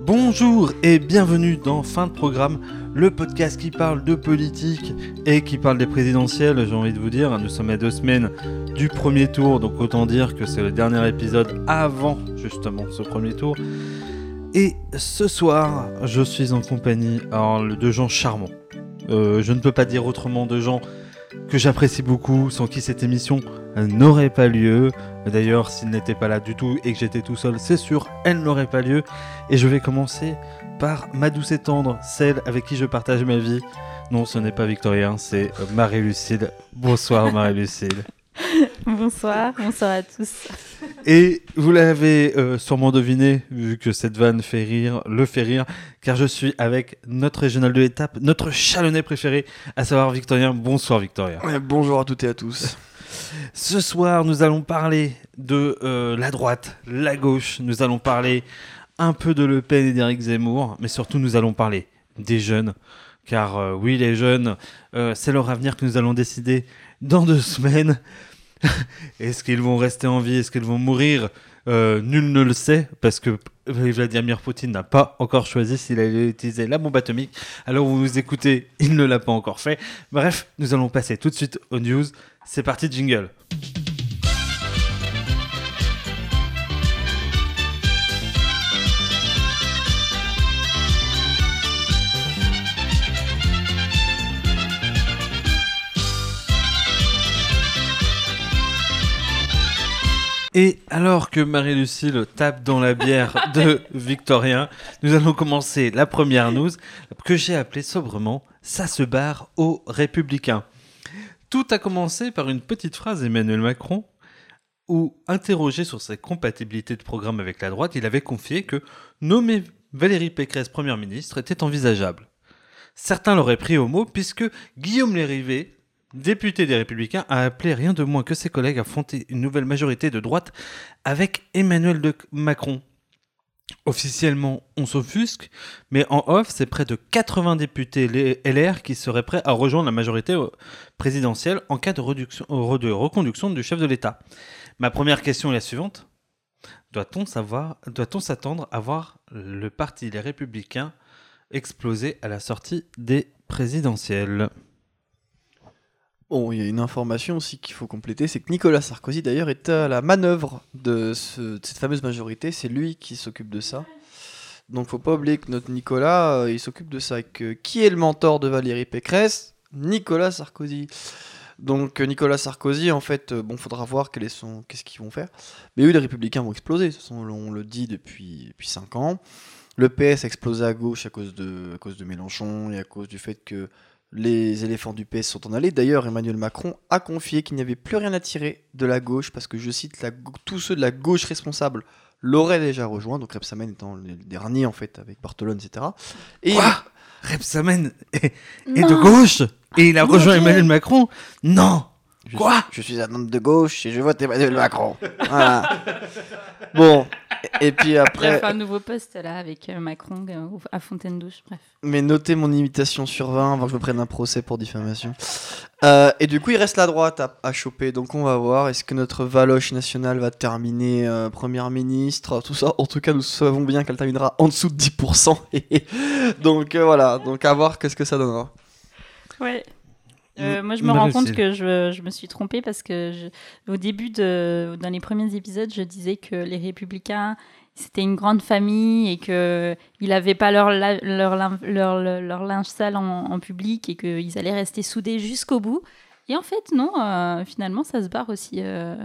Bonjour et bienvenue dans Fin de Programme, le podcast qui parle de politique et qui parle des présidentielles, j'ai envie de vous dire. Nous sommes à deux semaines du premier tour, donc autant dire que c'est le dernier épisode avant justement ce premier tour. Et ce soir, je suis en compagnie de gens charmants. Euh, je ne peux pas dire autrement de gens que j'apprécie beaucoup, sans qui cette émission n'aurait pas lieu. D'ailleurs, s'il n'était pas là du tout et que j'étais tout seul, c'est sûr, elle n'aurait pas lieu. Et je vais commencer par ma douce et tendre, celle avec qui je partage ma vie. Non, ce n'est pas Victorien, c'est Marie-Lucille. Bonsoir Marie-Lucille. bonsoir, bonsoir à tous. Et vous l'avez euh, sûrement deviné, vu que cette vanne fait rire, le fait rire, car je suis avec notre régional de l'étape, notre chalonnais préféré, à savoir Victorien. Bonsoir Victorien. bonjour à toutes et à tous. Ce soir, nous allons parler de euh, la droite, la gauche, nous allons parler un peu de Le Pen et d'Éric Zemmour, mais surtout nous allons parler des jeunes. Car euh, oui, les jeunes, euh, c'est leur avenir que nous allons décider dans deux semaines. Est-ce qu'ils vont rester en vie? Est-ce qu'ils vont mourir? Nul ne le sait, parce que Vladimir Poutine n'a pas encore choisi s'il allait utiliser la bombe atomique. Alors vous nous écoutez, il ne l'a pas encore fait. Bref, nous allons passer tout de suite aux news. C'est parti, jingle. Et alors que Marie-Lucille tape dans la bière de Victorien, nous allons commencer la première news que j'ai appelée sobrement Ça se barre aux républicains. Tout a commencé par une petite phrase d'Emmanuel Macron où, interrogé sur sa compatibilité de programme avec la droite, il avait confié que nommer Valérie Pécresse Première ministre était envisageable. Certains l'auraient pris au mot puisque Guillaume Lérivé, député des Républicains, a appelé rien de moins que ses collègues à fonder une nouvelle majorité de droite avec Emmanuel Macron. Officiellement, on s'offusque, mais en off, c'est près de 80 députés LR qui seraient prêts à rejoindre la majorité euh, présidentielle en cas de, reconduction du chef de l'État. Ma première question est la suivante. Doit-on doit-on s'attendre à voir le parti Les Républicains exploser à la sortie des présidentielles? Bon, il y a une information aussi qu'il faut compléter, c'est que Nicolas Sarkozy d'ailleurs est à la manœuvre de, cette fameuse majorité, c'est lui qui s'occupe de ça. Donc faut pas oublier que notre Nicolas, euh, il s'occupe de ça. que, qui est le mentor de Valérie Pécresse? Nicolas Sarkozy. Donc euh, Nicolas Sarkozy, en fait, euh, bon, faudra voir qu'est-ce qu'ils vont faire. Mais eux, les Républicains vont exploser. De toute façon, on le dit depuis depuis cinq ans. Le PS a explosé à gauche à cause de Mélenchon et à cause du fait que les éléphants du PS sont en allée. D'ailleurs, Emmanuel Macron a confié qu'il n'y avait plus rien à tirer de la gauche, parce que je cite, la, tous ceux de la gauche responsable l'auraient déjà rejoint, donc Repsamen étant le dernier en fait, avec Bartolone, etc. Et Quoi Repsamen est, de gauche? Et il a rejoint Emmanuel Macron? Non Quoi Je suis un homme de gauche et je vote Emmanuel Macron. Voilà. bon, et puis après. Il a fait un nouveau poste là avec euh, Macron euh, à Fontaine-Douche, bref. Mais notez mon imitation sur 20 avant que je me prenne un procès pour diffamation. Euh, et du coup, il reste la droite à, choper. Donc on va voir. Est-ce que notre Valoche nationale va terminer première ministre? Tout ça. En tout cas, nous savons bien qu'elle terminera en dessous de 10%. donc voilà. Donc à voir qu'est-ce que ça donnera. Ouais. Euh, moi, je me rends compte que je, je, me suis trompée parce que au début, de, dans les premiers épisodes, je disais que les républicains, c'était une grande famille et qu'ils n'avaient pas leur, leur, leur, leur, linge sale en, public et qu'ils allaient rester soudés jusqu'au bout. Et en fait, non, euh, finalement, ça se barre aussi euh,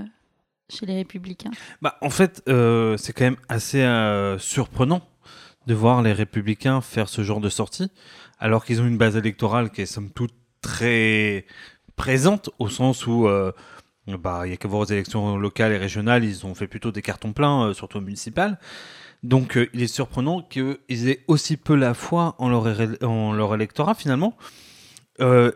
chez les républicains. Bah, en fait, c'est quand même assez surprenant de voir les républicains faire ce genre de sortie alors qu'ils ont une base électorale qui est somme toute très présente au sens où euh, bah, il y a qu'à voir aux élections locales et régionales, ils ont fait plutôt des cartons pleins, euh, surtout municipales. Donc euh, il est surprenant qu'ils aient aussi peu la foi en leur, en leur électorat finalement.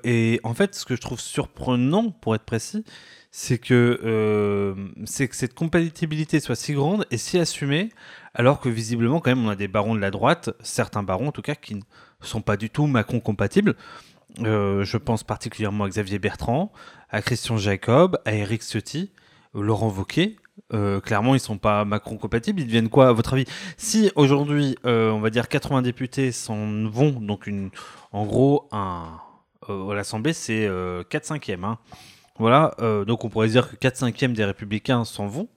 et en fait, ce que je trouve surprenant, pour être précis, c'est que, c'est que cette compatibilité soit si grande et si assumée, alors que visiblement, quand même, on a des barons de la droite, certains barons en tout cas, qui ne sont pas du tout Macron compatibles. Je pense particulièrement à Xavier Bertrand, à Christian Jacob, à Eric Ciotti, Laurent Wauquiez, euh, clairement, ils sont pas Macron compatibles. Ils deviennent quoi, à votre avis? Si aujourd'hui, euh, on va dire 80 députés s'en vont, donc une, en gros, euh, à l'Assemblée, c'est 4 5 e Voilà, donc on pourrait dire que 4 5 e des Républicains s'en vont.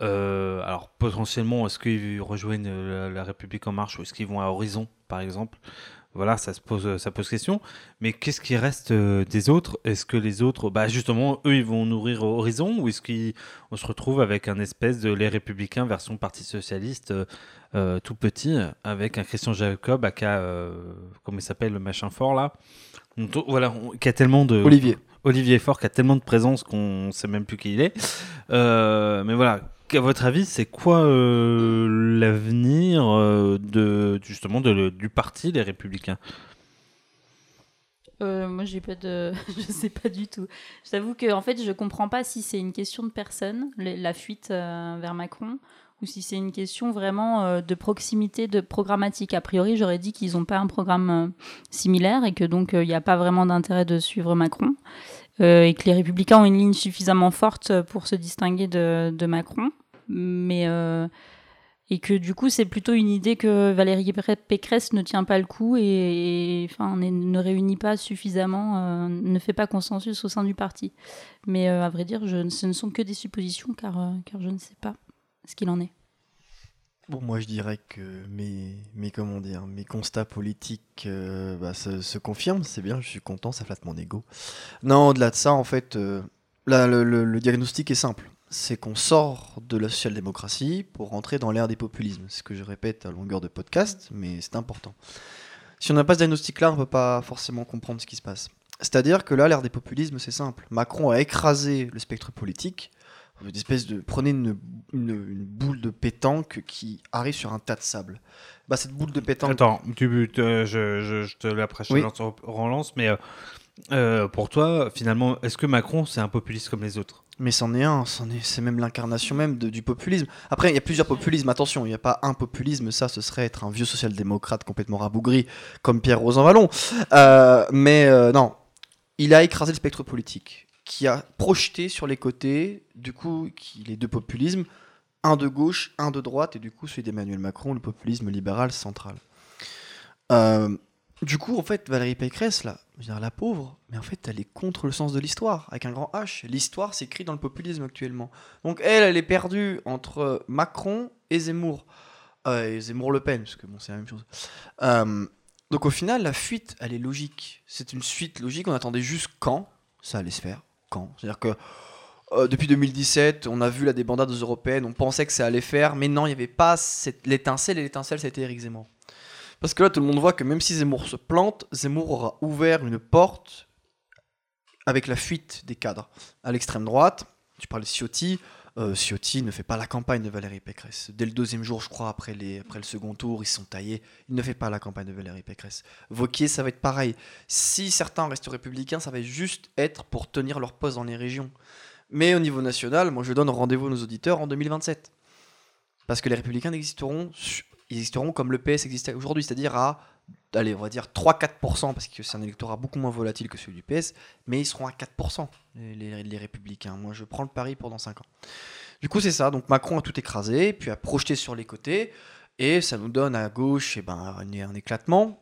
alors potentiellement, est-ce qu'ils rejoignent la, la, République en marche ou est-ce qu'ils vont à Horizon, par exemple? Voilà, ça se pose, ça pose question. Mais qu'est-ce qui reste euh, des autres? Est-ce que les autres, bah justement, eux, ils vont nourrir Horizon ou est-ce qu'on se retrouve avec un espèce de les Républicains version Parti socialiste euh, euh, tout petit, avec un Christian Jacob, aka, comment il s'appelle, le machin fort là? Voilà, qui a tellement de. Olivier. Olivier Fort qui a tellement de présence qu'on ne sait même plus qui il est. mais voilà, à votre avis, c'est quoi euh, l'avenir euh, de justement du parti des Républicains? Euh, moi, j'ai pas de, je sais pas du tout. J'avoue que en fait, je comprends pas si c'est une question de personne, la fuite vers Macron, ou si c'est une question vraiment de proximité, de programmatique. A priori, j'aurais dit qu'ils n'ont pas un programme similaire et que donc il n'y a pas vraiment d'intérêt de suivre Macron. et que les républicains ont une ligne suffisamment forte pour se distinguer de Macron mais euh, et que du coup c'est plutôt une idée que Valérie Pécresse ne tient pas le coup et, enfin ne réunit pas suffisamment, euh, ne fait pas consensus au sein du parti. Mais euh, à vrai dire, ce ne sont que des suppositions car, car je ne sais pas ce qu'il en est. Bon, moi je dirais que mes, mes, comment dire, mes constats politiques bah, se, confirment, c'est bien, je suis content, ça flatte mon ego. Non, au-delà de ça, en fait, là, le diagnostic est simple c'est qu'on sort de la social-démocratie pour rentrer dans l'ère des populismes. C'est ce que je répète à longueur de podcast, mais c'est important. Si on n'a pas ce diagnostic-là, on ne peut pas forcément comprendre ce qui se passe. C'est-à-dire que là, l'ère des populismes, c'est simple. Macron a écrasé le spectre politique. Une espèce de prenez une, boule de pétanque qui arrive sur un tas de sable. Bah cette boule de pétanque. Attends, tu, je, je, te la oui. relance, mais euh, euh, pour toi, finalement, est-ce que Macron c'est un populiste comme les autres? Mais c'en est un, c'est même l'incarnation même du populisme. Après, il y a plusieurs populismes, attention, il n'y a pas un populisme, ça ce serait être un vieux social-démocrate complètement rabougri, comme Pierre Rosanvallon. Euh, mais euh, non, il a écrasé le spectre politique, qui a projeté sur les côtés, du coup, les deux populismes, un de gauche, un de droite, et du coup celui d'Emmanuel Macron, le populisme libéral central. Euh, du coup, en fait, Valérie Pécresse, là, je veux dire, la pauvre, mais en fait, elle est contre le sens de l'histoire, avec un grand H. L'histoire s'écrit dans le populisme actuellement. Donc, elle, elle est perdue entre Macron et Zemmour. Euh, et Zemmour-Le Pen, parce que bon, c'est la même chose. Euh, donc, au final, la fuite, elle est logique. C'est une suite logique. On attendait juste quand ça allait se faire. Quand C'est-à-dire que euh, depuis 2017, on a vu la débandade européennes, on pensait que ça allait faire, mais non, il n'y avait pas l'étincelle, et l'étincelle, c'était Eric Zemmour. Parce que là, tout le monde voit que même si Zemmour se plante, Zemmour aura ouvert une porte avec la fuite des cadres. À l'extrême droite, tu parlais de Ciotti, euh, Ciotti ne fait pas la campagne de Valérie Pécresse. Dès le deuxième jour, je crois, après, le second tour, ils sont taillés. Il ne fait pas la campagne de Valérie Pécresse. Vauquier, ça va être pareil. Si certains restent républicains, ça va juste être pour tenir leur poste dans les régions. Mais au niveau national, moi je donne rendez-vous à nos auditeurs en 2027. Parce que les républicains n'existeront ils existeront comme le PS existait aujourd'hui, c'est-à-dire à, allez, on va dire 3-4%, parce que c'est un électorat beaucoup moins volatile que celui du PS, mais ils seront à 4%, les, républicains. Moi, je prends le pari pour dans 5 ans. Du coup, c'est ça. Donc Macron a tout écrasé, puis a projeté sur les côtés, et ça nous donne à gauche eh ben, un, éclatement,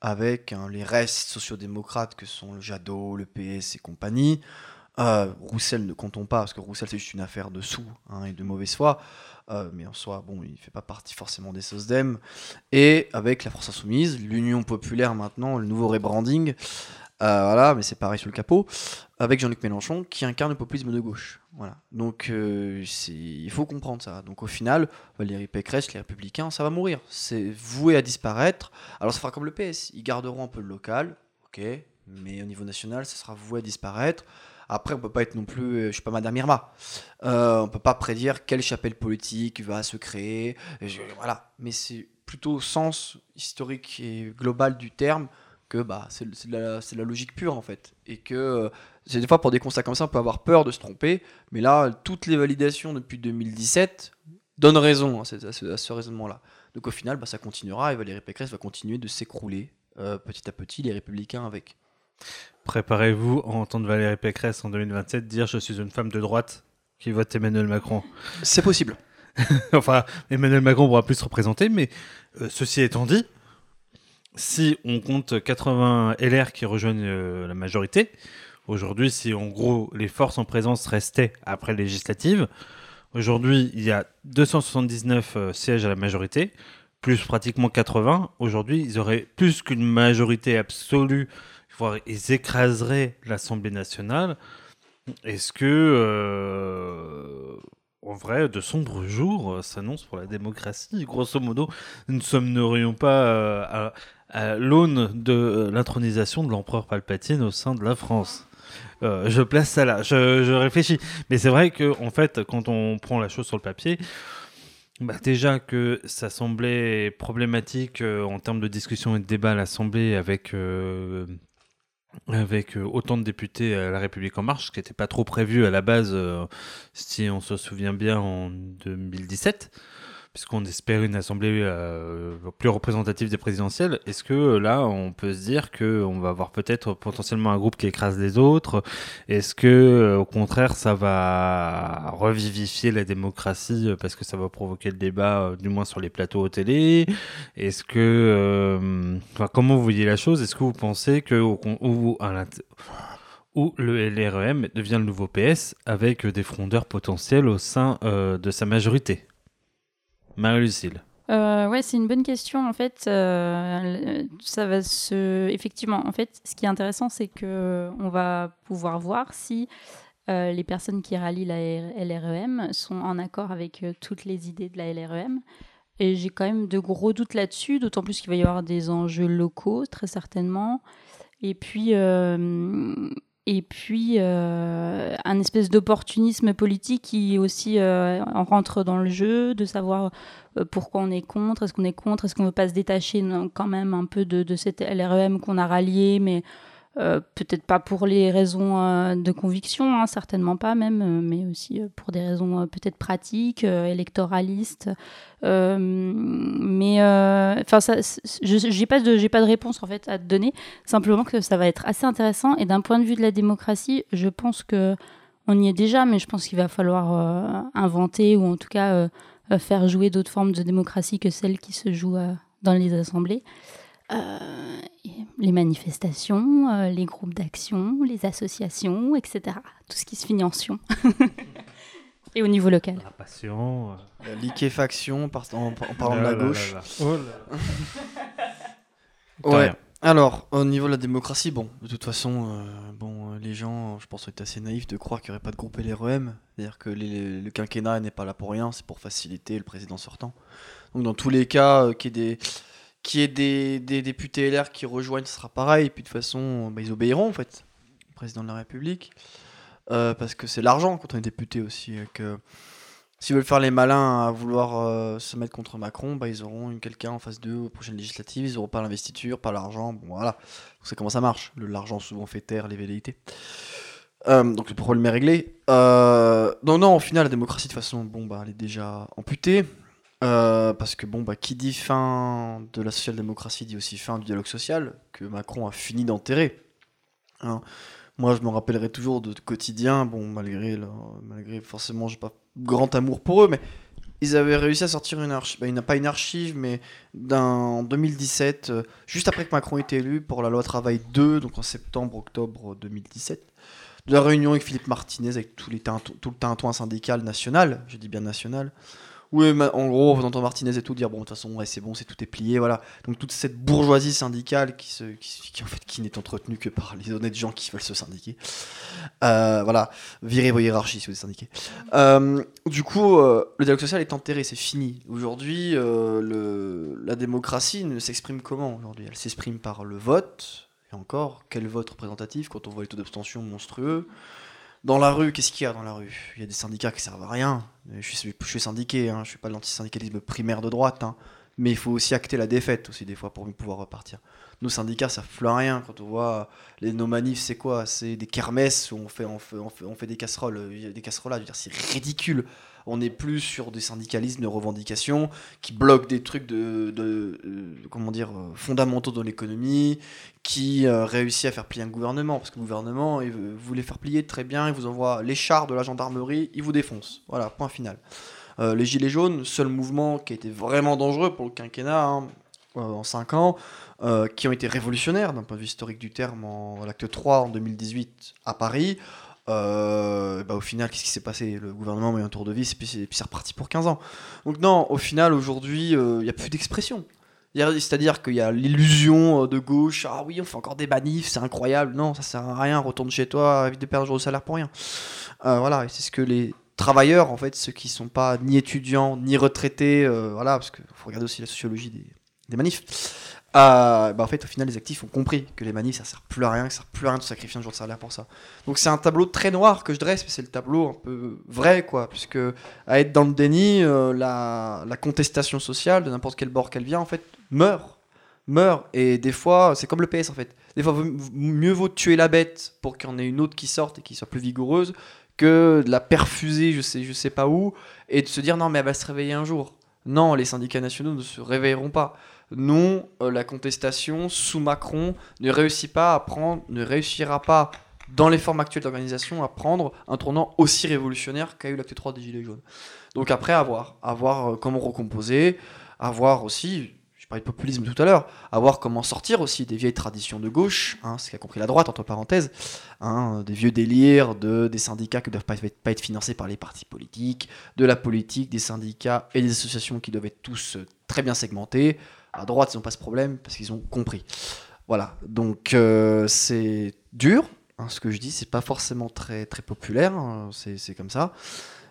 avec hein, les restes sociodémocrates que sont le Jadot, le PS et compagnie. Euh, Roussel ne comptons pas, parce que Roussel c'est juste une affaire de sous hein, et de mauvaise foi. Euh, mais en soi, bon, il fait pas partie forcément des SOSDEM. Et avec la France Insoumise, l'Union Populaire maintenant, le nouveau rebranding, euh, voilà, mais c'est pareil sur le capot, avec Jean-Luc Mélenchon qui incarne le populisme de gauche. Voilà. Donc euh, il faut comprendre ça. Donc au final, Valérie Pécresse, les Républicains, ça va mourir. C'est voué à disparaître. Alors ça fera comme le PS, ils garderont un peu le local, ok, mais au niveau national, ça sera voué à disparaître. Après, on peut pas être non plus, euh, je suis pas Madame Irma. Euh, on peut pas prédire quelle chapelle politique va se créer. voilà. Mais c'est plutôt au sens historique et global du terme que bah, c'est la, la, logique pure en fait. Et que euh, c'est des fois pour des constats comme ça, on peut avoir peur de se tromper, mais là, toutes les validations depuis 2017 donnent raison à ce, raisonnement-là. Donc au final, bah, ça continuera et Valérie Pécresse va continuer de s'écrouler euh, petit à petit, les républicains avec. Préparez-vous à entendre Valérie Pécresse en 2027 dire Je suis une femme de droite qui vote Emmanuel Macron. C'est possible. enfin, Emmanuel Macron pourra plus se représenter, mais euh, ceci étant dit, si on compte 80 LR qui rejoignent euh, la majorité, aujourd'hui, si en gros les forces en présence restaient après législative, aujourd'hui il y a 279 euh, sièges à la majorité, plus pratiquement 80. Aujourd'hui, ils auraient plus qu'une majorité absolue, voire ils écraseraient l'Assemblée nationale. Est-ce que, euh, en vrai, de sombres jours s'annoncent pour la démocratie? Grosso modo, nous ne sommes pas à, à l'aune de l'intronisation de l'empereur Palpatine au sein de la France? Euh, je place ça là, je, réfléchis. Mais c'est vrai que, en fait, quand on prend la chose sur le papier, bah déjà que ça semblait problématique euh, en termes de discussion et de débat à l'Assemblée avec, euh, avec autant de députés à La République En Marche, ce qui n'était pas trop prévu à la base, si on se souvient bien, en 2017 puisqu'on espère une assemblée euh, plus représentative des présidentielles, est-ce que euh, là, on peut se dire qu'on va avoir peut-être potentiellement un groupe qui écrase les autres? Est-ce que, euh, au contraire, ça va revivifier la démocratie parce que ça va provoquer le débat, du moins sur les plateaux au télé? Est-ce que, enfin, comment vous voyez la chose? Est-ce que vous pensez que, ou le LREM devient le nouveau PS avec des frondeurs potentiels au sein de sa majorité? Marie-Lucille. Euh, ouais, c'est une bonne question. En fait, euh, ça va se. Effectivement, en fait, ce qui est intéressant, c'est que on va pouvoir voir si euh, les personnes qui rallient la LREM sont en accord avec toutes les idées de la LREM. Et j'ai quand même de gros doutes là-dessus, d'autant plus qu'il va y avoir des enjeux locaux, très certainement. Et puis, et puis euh, un espèce d'opportunisme politique qui aussi euh, rentre dans le jeu, de savoir euh, pourquoi on est contre, est-ce qu'on est contre, est-ce qu'on ne veut pas se détacher quand même un peu de, de cette LREM qu'on a rallié, mais euh, peut-être pas pour les raisons euh, de conviction, hein, certainement pas même, euh, mais aussi pour des raisons peut-être pratiques, électoralistes. mais enfin, j'ai pas de j'ai pas de réponse en fait à te donner. Simplement que ça va être assez intéressant et d'un point de vue de la démocratie, je pense que on y est déjà, mais je pense qu'il va falloir inventer ou en tout cas faire jouer d'autres formes de démocratie que celles qui se jouent dans les assemblées. Euh, les manifestations, euh, les groupes d'action, les associations, etc. Tout ce qui se finit en sion. Et au niveau local. La passion. Euh. La liquéfaction en, parlant de la gauche. ouais. Alors, au niveau de la démocratie, bon, de toute façon, bon, les gens, je pense, sont assez naïfs de croire qu'il n'y aurait pas de groupe LREM. C'est-à-dire que le quinquennat n'est pas là pour rien, c'est pour faciliter le président sortant. Donc, dans tous les cas, qu'il y ait des qu'il y ait des, députés LR qui rejoignent, ce sera pareil. Et puis de toute façon, bah, ils obéiront en fait, au président de la République. Euh, parce que c'est l'argent quand on est député aussi. Que s'ils veulent faire les malins à vouloir euh, se mettre contre Macron, bah, ils auront quelqu'un en face d'eux aux prochaines législatives. Ils n'auront pas l'investiture, pas l'argent. Bon voilà, c'est comment ça marche. L'argent souvent fait taire les velléités. Euh, donc le problème est réglé. non, non, au final, la démocratie, de toute façon, bon, bah, elle est déjà amputée. Euh, parce que bon, bah, qui dit fin de la social-démocratie dit aussi fin du dialogue social, que Macron a fini d'enterrer. Hein. Moi, je me rappellerai toujours de quotidien, bon, malgré, malgré forcément, j'ai pas grand amour pour eux, mais ils avaient réussi à sortir une archive, bah, pas une archive, mais en 2017, euh, juste après que Macron ait été élu pour la loi travail 2, donc en septembre-octobre 2017, de la réunion avec Philippe Martinez, avec les tout le tintouin syndical national, je dis bien national, oui, en gros, on entend Martinez et tout dire bon, de toute façon, c'est bon, c'est tout est plié, voilà. Donc toute cette bourgeoisie syndicale qui, en fait, qui n'est entretenue que par les honnêtes gens qui veulent se syndiquer. Euh, voilà, virez vos hiérarchies si vous êtes syndiqué. Euh, du coup, euh, le dialogue social est enterré, c'est fini. Aujourd'hui, la démocratie ne s'exprime comment aujourd'hui? Elle s'exprime par le vote. Et encore, quel vote représentatif quand on voit les taux d'abstention monstrueux? Dans la rue, qu'est-ce qu'il y a dans la rue? Il y a des syndicats qui servent à rien. Je suis, je suis syndiqué, hein, je suis pas de l'antisyndicalisme primaire de droite, hein. mais il faut aussi acter la défaite aussi des fois pour pouvoir repartir. nos syndicats ça plus rien. Quand on voit les, nos manifs, c'est quoi? C'est des kermesses où on fait, des casseroles, euh, des casseroles c'est ridicule. On n'est plus sur des syndicalismes de revendications qui bloquent des trucs de, euh, comment dire fondamentaux dans l'économie, qui réussit à faire plier un gouvernement parce que le gouvernement il voulait faire plier très bien, il vous envoie les chars de la gendarmerie, il vous défonce. Voilà, point final. les gilets jaunes, seul mouvement qui a été vraiment dangereux pour le quinquennat. Hein, euh, en 5 ans, euh, qui ont été révolutionnaires d'un point de vue historique du terme en l'acte 3 en 2018 à Paris. Euh, bah, au final, qu'est-ce qui s'est passé? Le gouvernement met un tour de vis et puis c'est reparti pour 15 ans. Donc non, au final, aujourd'hui, il n'y a plus d'expression. C'est-à-dire qu'il y a l'illusion de gauche, ah oui, on fait encore des manifs, c'est incroyable. Non, ça sert à rien, retourne chez toi, évite de perdre un jour de salaire pour rien. voilà, c'est ce que les travailleurs, en fait, ceux qui sont pas ni étudiants, ni retraités, voilà, parce qu'il faut regarder aussi la sociologie des, des manifs. Euh, bah en fait, au final, les actifs ont compris que les manifs, ça sert plus à rien, que ça sert plus à rien de sacrifier un jour de salaire pour ça. Donc c'est un tableau très noir que je dresse, mais c'est le tableau un peu vrai, quoi, puisque à être dans le déni, euh, la, contestation sociale de n'importe quel bord qu'elle vient, en fait, meurt, meurt. Et des fois, c'est comme le PS, en fait. Des fois, mieux vaut tuer la bête pour qu'il y en ait une autre qui sorte et qui soit plus vigoureuse que de la perfuser, je sais, je sais pas où, et de se dire non, mais elle va se réveiller un jour. Non, les syndicats nationaux ne se réveilleront pas non, euh, la contestation sous Macron ne réussit pas à prendre, ne réussira pas dans les formes actuelles d'organisation à prendre un tournant aussi révolutionnaire qu'a eu l'acte 3 des Gilets jaunes. Donc après, à voir, à voir euh, comment recomposer, à voir aussi, je parlais de populisme tout à l'heure, à voir comment sortir aussi des vieilles traditions de gauche, hein, ce qu'a compris la droite, entre parenthèses, hein, des vieux délires de, des syndicats qui ne doivent pas, pas être financés par les partis politiques, de la politique, des syndicats et des associations qui doivent être tous euh, très bien segmentés, à droite, ils n'ont pas ce problème parce qu'ils ont compris. Voilà, donc euh, c'est dur, hein, ce que je dis, c'est pas forcément très, très populaire, hein, c'est comme ça.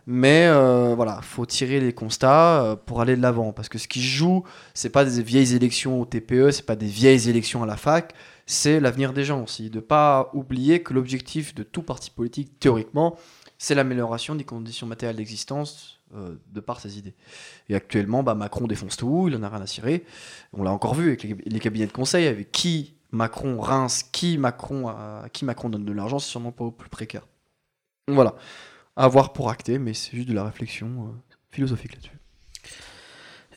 Mais euh, voilà, faut tirer les constats euh, pour aller de l'avant. Parce que ce qui joue, c'est pas des vieilles élections au TPE, c'est pas des vieilles élections à la fac, c'est l'avenir des gens aussi. De pas oublier que l'objectif de tout parti politique, théoriquement, c'est l'amélioration des conditions matérielles d'existence euh, de par ses idées. Et actuellement, bah, Macron défonce tout, il en a rien à cirer. On l'a encore vu avec les, cabinets de conseil, avec qui Macron rince, qui Macron, à qui Macron donne de l'argent, c'est sûrement pas au plus précaire. Voilà, à voir pour acter, mais c'est juste de la réflexion euh, philosophique là-dessus.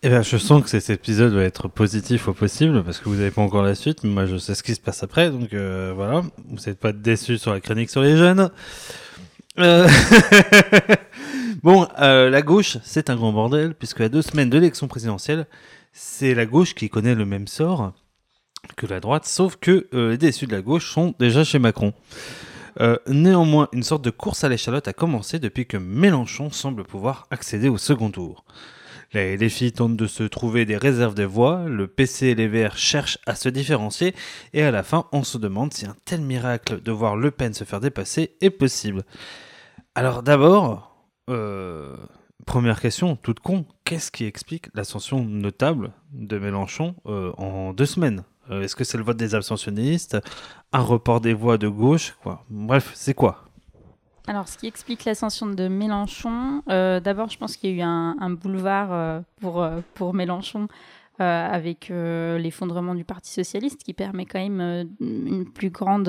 Eh bien, je sens que cet épisode va être positif au possible parce que vous n'avez pas encore la suite. Moi, je sais ce qui se passe après, donc euh, voilà. Vous n'êtes pas déçus sur la chronique sur les jeunes. Euh... Bon, euh, la gauche, c'est un grand bordel, puisque à deux semaines de l'élection présidentielle, c'est la gauche qui connaît le même sort que la droite, sauf que euh, les déçus de la gauche sont déjà chez Macron. Euh, néanmoins, une sorte de course à l'échalote a commencé depuis que Mélenchon semble pouvoir accéder au second tour. Les défis tentent de se trouver des réserves de voix, le PC et les Verts cherchent à se différencier, et à la fin, on se demande si un tel miracle de voir Le Pen se faire dépasser est possible. Alors d'abord, euh, première question, toute con, qu'est-ce qui explique l'ascension notable de Mélenchon euh, en deux semaines? Euh, Est-ce que c'est le vote des abstentionnistes Un report des voix de gauche Bref, c'est quoi? Alors, ce qui explique l'ascension de Mélenchon, d'abord, je pense qu'il y a eu un, boulevard pour, pour Mélenchon avec l'effondrement du Parti socialiste qui permet quand même une plus grande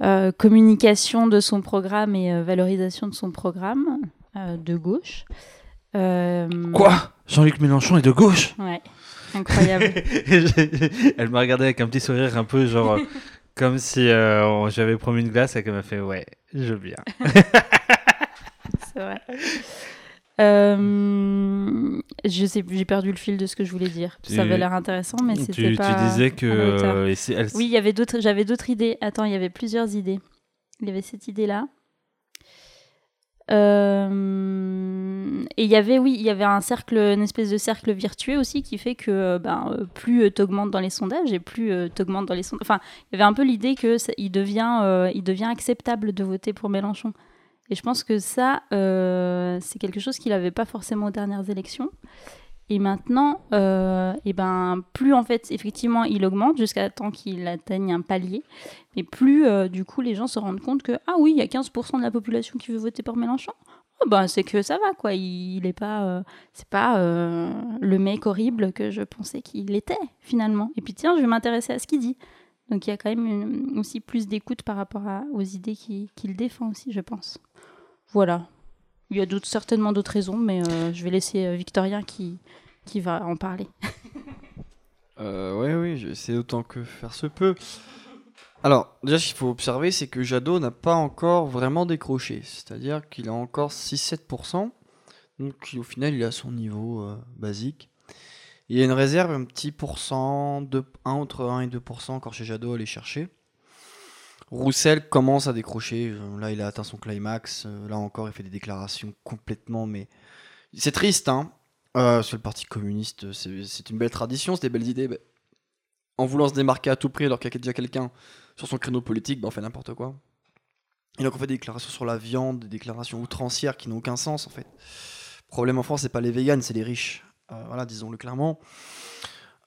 euh, communication de son programme et euh, valorisation de son programme euh, de gauche. Quoi? Jean-Luc Mélenchon est de gauche? Ouais, incroyable. Elle m'a regardé avec un petit sourire un peu genre comme si j'avais promis une glace et qu'elle m'a fait ouais, je viens. C'est vrai. Euh, je sais, j'ai perdu le fil de ce que je voulais dire. Ça avait l'air intéressant, mais c'était pas. Tu disais que. Euh, oui, il y avait d'autres. J'avais d'autres idées. Attends, il y avait plusieurs idées. Il y avait cette idée-là. Euh, et il y avait, oui, il y avait un cercle, une espèce de cercle virtueux aussi qui fait que ben, plus tu augmentes dans les sondages et plus tu augmentes dans les sondages. Enfin, il y avait un peu l'idée que il devient, il devient acceptable de voter pour Mélenchon. Et je pense que ça, euh, c'est quelque chose qu'il n'avait pas forcément aux dernières élections. Et maintenant, euh, et ben, plus en fait, effectivement, il augmente jusqu'à temps qu'il atteigne un palier. Mais plus, euh, du coup, les gens se rendent compte que, ah oui, il y a 15% de la population qui veut voter pour Mélenchon. ben, c'est que ça va, quoi. Il, n'est pas, c'est pas le mec horrible que je pensais qu'il était, finalement. Et puis, tiens, je vais m'intéresser à ce qu'il dit. Donc, il y a quand même aussi plus d'écoute par rapport aux idées qu'il défend aussi, je pense. Voilà. Il y a certainement d'autres raisons, mais euh, je vais laisser Victorien qui, va en parler. oui, oui, j'essaie autant que faire se peut. Alors, déjà, ce qu'il faut observer, c'est que Jadot n'a pas encore vraiment décroché. C'est-à-dire qu'il a encore 6-7%. Donc, au final, il a son niveau euh, basique. Il y a une réserve, un petit pourcent, de 1 entre 1 et 2% encore chez Jadot à aller chercher. Roussel commence à décrocher. Euh, là, il a atteint son climax. Euh, là encore, il fait des déclarations complètement. Mais c'est triste, hein. sur le Parti communiste, c'est une belle tradition, c'est des belles idées. en voulant se démarquer à tout prix alors qu'il y a déjà quelqu'un sur son créneau politique, bah, on fait n'importe quoi. Et donc on fait des déclarations sur la viande, des déclarations outrancières qui n'ont aucun sens en fait. Le problème en France, c'est pas les véganes, c'est les riches. Euh, voilà, disons-le clairement.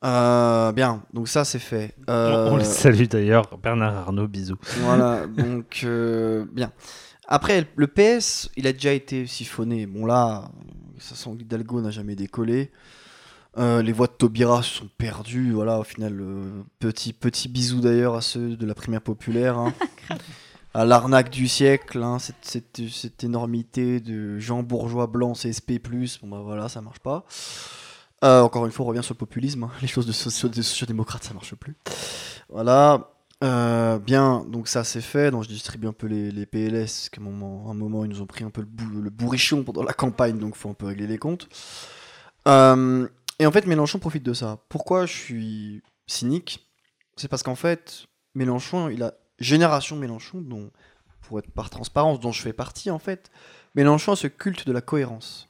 Euh, bien, donc ça c'est fait. On le euh, salue d'ailleurs, Bernard Arnault, bisous. Voilà, donc bien. Après, le PS, il a déjà été siphonné. Bon là, ça sent Hidalgo n'a jamais décollé. Euh, les voix de Taubira se sont perdues. Voilà, au final, euh, petit, petit bisou d'ailleurs à ceux de la primaire populaire. Hein. à l'arnaque du siècle, hein, cette, cette, énormité de gens bourgeois blancs CSP. Bon, bah voilà, ça marche pas. Euh, encore une fois, on revient sur le populisme. Hein. Les choses de, socio de sociodémocrates, ça marche plus. Voilà. bien, donc ça c'est fait. Donc je distribue un peu les, les PLS. qu'à un moment, un moment, ils nous ont pris un peu le, le bourrichon pendant la campagne, donc faut un peu régler les comptes. Euh, et en fait, Mélenchon profite de ça. Pourquoi je suis cynique? C'est parce qu'en fait, Mélenchon, il a Génération Mélenchon, dont, pour être par transparence, dont je fais partie en fait, Mélenchon a ce culte de la cohérence.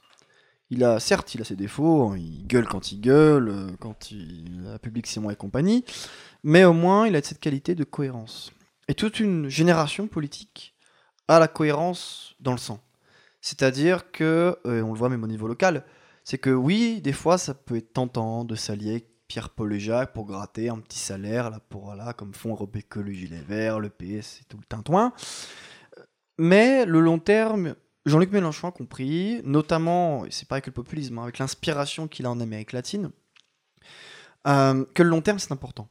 Il a, certes, il a ses défauts, hein, il gueule quand il gueule, euh, quand il a public c'est moi et compagnie, mais au moins il a cette qualité de cohérence. Et toute une génération politique a la cohérence dans le sang. C'est-à-dire que, euh, on le voit même au niveau local, c'est que oui, des fois, ça peut être tentant de s'allier avec Pierre-Paul et Jacques pour gratter un petit salaire, là, pour, voilà, comme font Rebecca le gilet vert, le PS et tout le tintouin. Mais le long terme, Jean-Luc Mélenchon a compris, notamment, c'est pas avec le populisme, hein, avec l'inspiration qu'il a en Amérique latine, euh, que le long terme, c'est important.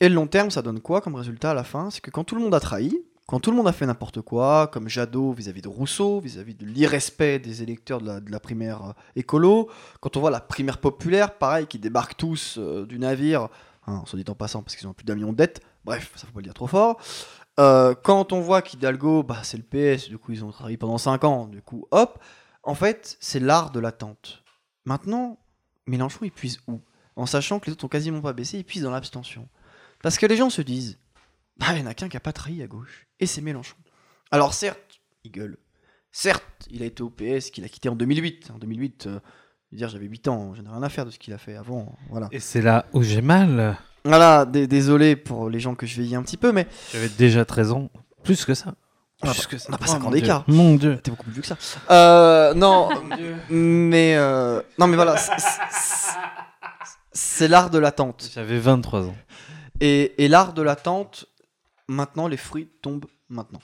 Et le long terme, ça donne quoi comme résultat à la fin? C'est que quand tout le monde a trahi, quand tout le monde a fait n'importe quoi, comme Jadot vis-à-vis de Rousseau, vis-à-vis de l'irrespect des électeurs de la, primaire euh, écolo, quand on voit la primaire populaire, pareil, qui débarquent tous euh, du navire, hein, soit dit en passant parce qu'ils ont plus d'un million de dettes, bref, ça faut pas le dire trop fort. Euh, quand on voit qu'Hidalgo, bah, c'est le PS, du coup ils ont travaillé pendant 5 ans, du coup hop, en fait c'est l'art de l'attente. Maintenant, Mélenchon il puise où? En sachant que les autres ont quasiment pas baissé, il puise dans l'abstention. Parce que les gens se disent, bah, il n'y en a qu'un qui a pas trahi à gauche. Et c'est Mélenchon. Alors certes, il gueule. Certes, il a été au PS, qu'il a quitté en 2008. En 2008, euh, dire j'avais 8 ans, je n'ai rien à faire de ce qu'il a fait avant. Voilà. Et c'est là où j'ai mal. Voilà, désolé pour les gens que je vieillis un petit peu, mais. J'avais déjà 13 ans. Plus que ça. Plus que ça. On n'a pas 5 ans d'écart. Mon dieu. T'es beaucoup plus vieux que ça. Euh, non, mais. Euh, non, mais voilà. C'est l'art de l'attente. J'avais 23 ans. Et, et l'art de l'attente, Maintenant, les fruits tombent maintenant.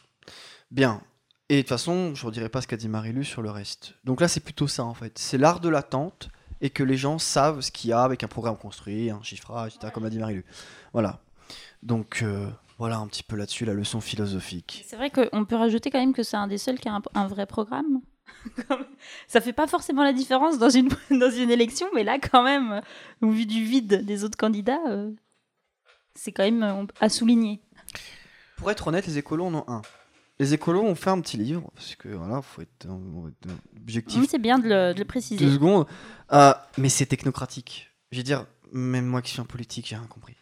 Bien. Et de toute façon, je ne redirai pas ce qu'a dit Marie-Lu sur le reste. Donc là, c'est plutôt ça, en fait. C'est l'art de l'attente et que les gens savent ce qu'il y a avec un programme construit, un chiffrage, etc., comme a dit Marie-Lu. Voilà. Donc, euh, voilà un petit peu là-dessus la leçon philosophique. C'est vrai qu'on peut rajouter quand même que c'est un des seuls qui a un, vrai programme. ça fait pas forcément la différence dans une, dans une élection, mais là, quand même, au vu du vide des autres candidats, euh, c'est quand même à souligner. Pour être honnête, les écolos en ont un. Les écolos ont fait un petit livre, parce que voilà, faut être, objectif. c'est bien de le, préciser. Deux secondes. Euh, mais c'est technocratique. Je veux dire, même moi qui suis en politique, j'ai rien compris.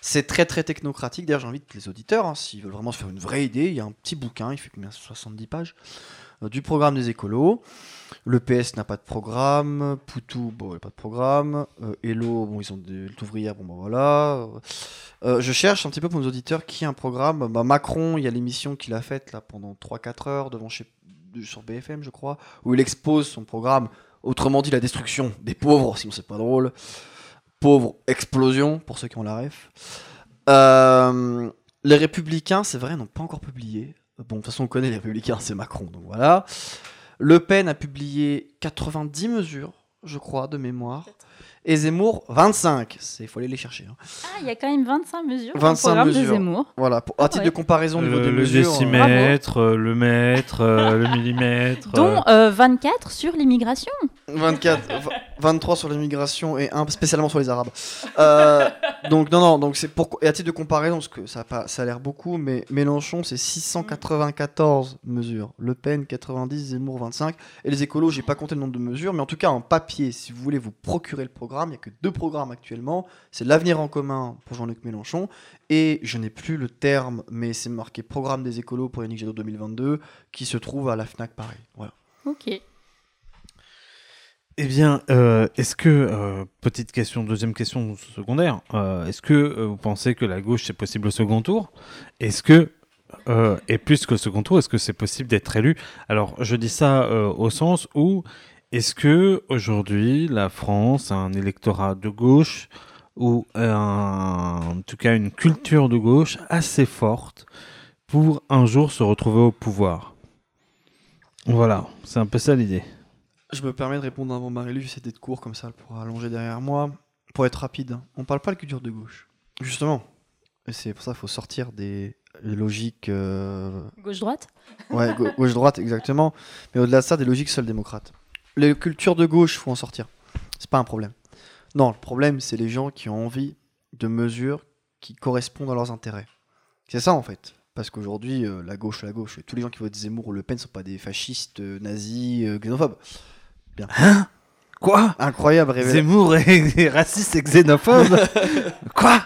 C'est très très technocratique. D'ailleurs, j'invite les auditeurs, hein, s'ils veulent vraiment se faire une vraie idée, il y a un petit bouquin, il fait combien? 70 pages, euh, du programme des écolos. Le PS n'a pas de programme. Poutou, bon, il n'a pas de programme. Euh, Hello, bon, ils ont des ouvrières, bon, bah voilà. Euh, je cherche un petit peu pour nos auditeurs qui a un programme. Bah, Macron, il y a l'émission qu'il a faite là pendant 3-4 heures devant chez, sur BFM, je crois, où il expose son programme. Autrement dit, la destruction des pauvres, sinon c'est pas drôle. Pauvre explosion, pour ceux qui ont la ref. Euh, les Républicains, c'est vrai, n'ont pas encore publié. Bon, de toute façon, on connaît les Républicains, c'est Macron, donc voilà. Le Pen a publié 90 mesures, je crois, de mémoire. Et Zemmour, 25. Il faut aller les chercher. hein. Ah, il y a quand même 25 mesures 25 dans le programme mesures. de Zemmour. Voilà, pour, à Ah titre ouais. de comparaison au niveau Le, des le mesures. euh, décimètre, euh, le mètre, euh, le millimètre. Dont euh, 24 sur l'immigration. 24, v- 23 sur l'immigration et un spécialement sur les Arabes. Euh, donc non, non, donc c'est pour et à titre de comparaison, parce que ça a, pas, ça a l'air beaucoup, mais Mélenchon c'est 694 mesures, Le Pen 90, Zemmour 25, et les écolos, j'ai pas compté le nombre de mesures, mais en tout cas en papier, si vous voulez vous procurer le programme, il y a que deux programmes actuellement, c'est l'avenir en commun pour Jean-Luc Mélenchon, et je n'ai plus le terme, mais c'est marqué programme des écolos pour Yannick Jadot 2022, qui se trouve à la Fnac Paris. Voilà. Ok. Eh bien, euh, est-ce que, euh, petite question, deuxième question secondaire, euh, est-ce que euh, vous pensez que la gauche c'est possible au second tour? Est-ce que, euh, et plus que le second tour, est-ce que c'est possible d'être élu? Alors, je dis ça euh, au sens où, est-ce que aujourd'hui la France a un électorat de gauche ou un- en tout cas une culture de gauche assez forte pour un jour se retrouver au pouvoir? Voilà, c'est un peu ça l'idée. Je me permets de répondre avant Marie-Lu, j'essaie d'être court comme ça, elle pourra allonger derrière moi. Pour être rapide, hein, on parle pas de culture de gauche. Justement. Et c'est pour ça qu'il faut sortir des logiques. euh, Gauche-droite? Ouais, gau- gauche-droite, exactement. Mais au-delà de ça, des logiques seules démocrates. Les cultures de gauche, faut en sortir. C'est pas un problème. Non, le problème, c'est les gens qui ont envie de mesures qui correspondent à leurs intérêts. C'est ça, en fait. Parce qu'aujourd'hui, euh, la gauche, la gauche, tous les gens qui votent Zemmour ou Le Pen sont pas des fascistes, euh, nazis, euh, xénophobes. Quoi? Incroyable révélation. Zemmour est raciste et xénophobe? Quoi?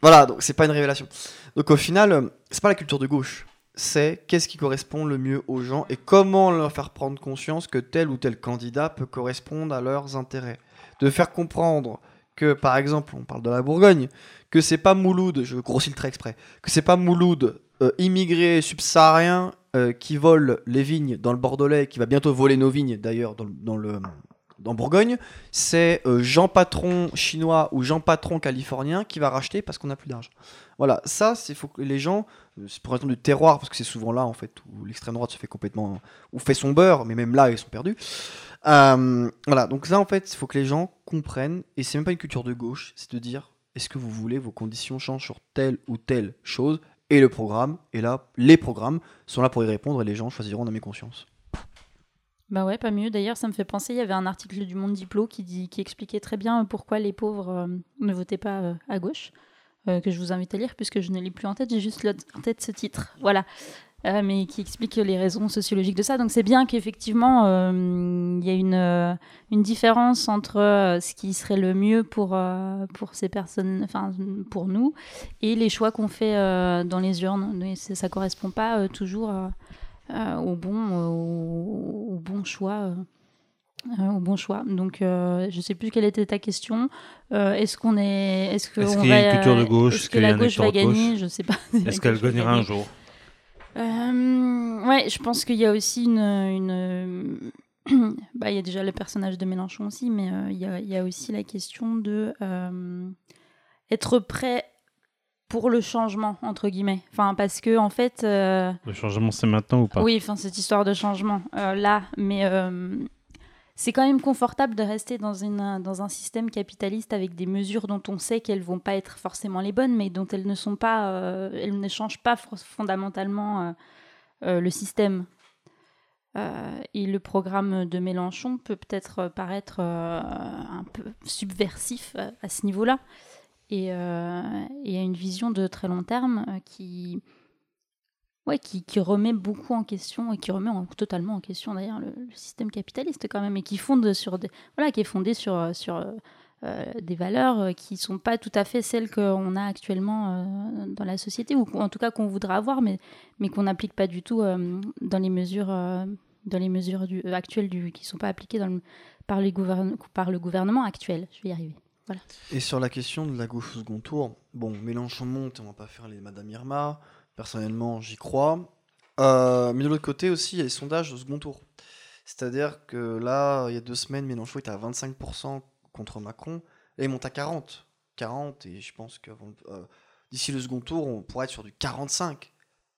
Voilà, donc c'est pas une révélation. Donc au final, c'est pas la culture de gauche. C'est qu'est-ce qui correspond le mieux aux gens et comment leur faire prendre conscience que tel ou tel candidat peut correspondre à leurs intérêts. De faire comprendre que, par exemple, on parle de la Bourgogne, que c'est pas Mouloud, je grossis le trait exprès, que c'est pas Mouloud, euh, immigré subsaharien, euh, qui vole les vignes dans le Bordelais, qui va bientôt voler nos vignes d'ailleurs dans, dans le dans Bourgogne, c'est euh, Jean Patron chinois ou Jean Patron californien qui va racheter parce qu'on n'a plus d'argent. Voilà, ça, c'est faut que les gens, c'est pour raison du terroir, parce que c'est souvent là en fait où l'extrême droite se fait complètement, ou fait son beurre, mais même là ils sont perdus. Euh, voilà, donc ça en fait, il faut que les gens comprennent, et c'est même pas une culture de gauche, c'est de dire est-ce que vous voulez vos conditions changent sur telle ou telle chose, et le programme, et là, les programmes sont là pour y répondre, et les gens choisiront dans mes consciences. Bah ouais, pas mieux. D'ailleurs, ça me fait penser, il y avait un article du Monde Diplo qui, expliquait très bien pourquoi les pauvres euh, ne votaient pas euh, à gauche, euh, que je vous invite à lire puisque je ne l'ai plus en tête, j'ai juste en tête ce titre. Voilà. Euh, mais qui explique les raisons sociologiques de ça. Donc c'est bien qu'effectivement, euh, il y a une, une différence entre ce qui serait le mieux pour, pour ces personnes, enfin pour nous, et les choix qu'on fait dans les urnes. Ça correspond pas toujours au, bon, au bon choix. Euh, au bon choix. Donc, euh, je sais plus quelle était ta question. Euh, est-ce qu'on est, est-ce que Est-ce on qu'il y a va- une culture de gauche Est-ce que la gauche va gagner? Je sais pas. Est-ce qu'elle gagnera un jour? Ouais, je pense qu'il y a aussi une. une- bah, il y a déjà le personnage de Mélenchon aussi, mais il y, a, il y a aussi la question de être prêt pour le changement entre guillemets. Enfin, parce que en fait, euh, Le changement, c'est maintenant ou pas? Oui, enfin cette histoire de changement euh, là, mais euh, c'est quand même confortable de rester dans, une, dans un système capitaliste avec des mesures dont on sait qu'elles vont pas être forcément les bonnes, mais dont elles ne sont pas, euh, elles ne changent pas fondamentalement euh, euh, le système. Euh, et le programme de Mélenchon peut peut-être paraître euh, un peu subversif à, ce niveau-là, et, euh, et a une vision de très long terme euh, qui, ouais, qui, remet beaucoup en question et qui remet en- totalement en question d'ailleurs le, système capitaliste quand même et qui fonde sur des, voilà qui est fondé sur sur euh, euh, des valeurs euh, qui sont pas tout à fait celles qu'on a actuellement euh, dans la société ou en tout cas qu'on voudrait avoir mais mais qu'on n'applique pas du tout euh, dans les mesures euh, dans les mesures du, euh, actuelles du qui sont pas appliquées par les gouverne- par le gouvernement actuel. Je vais y arriver. Et sur la question de la gauche au second tour, bon, Mélenchon monte, on va pas faire les Madame Irma. Personnellement, j'y crois. Euh, mais de l'autre côté aussi, il y a les sondages au second tour. C'est-à-dire que là, il y a deux semaines, Mélenchon était à 25% contre Macron. Et il monte à 40. 40, et je pense que d'ici le second tour, on pourrait être sur du 45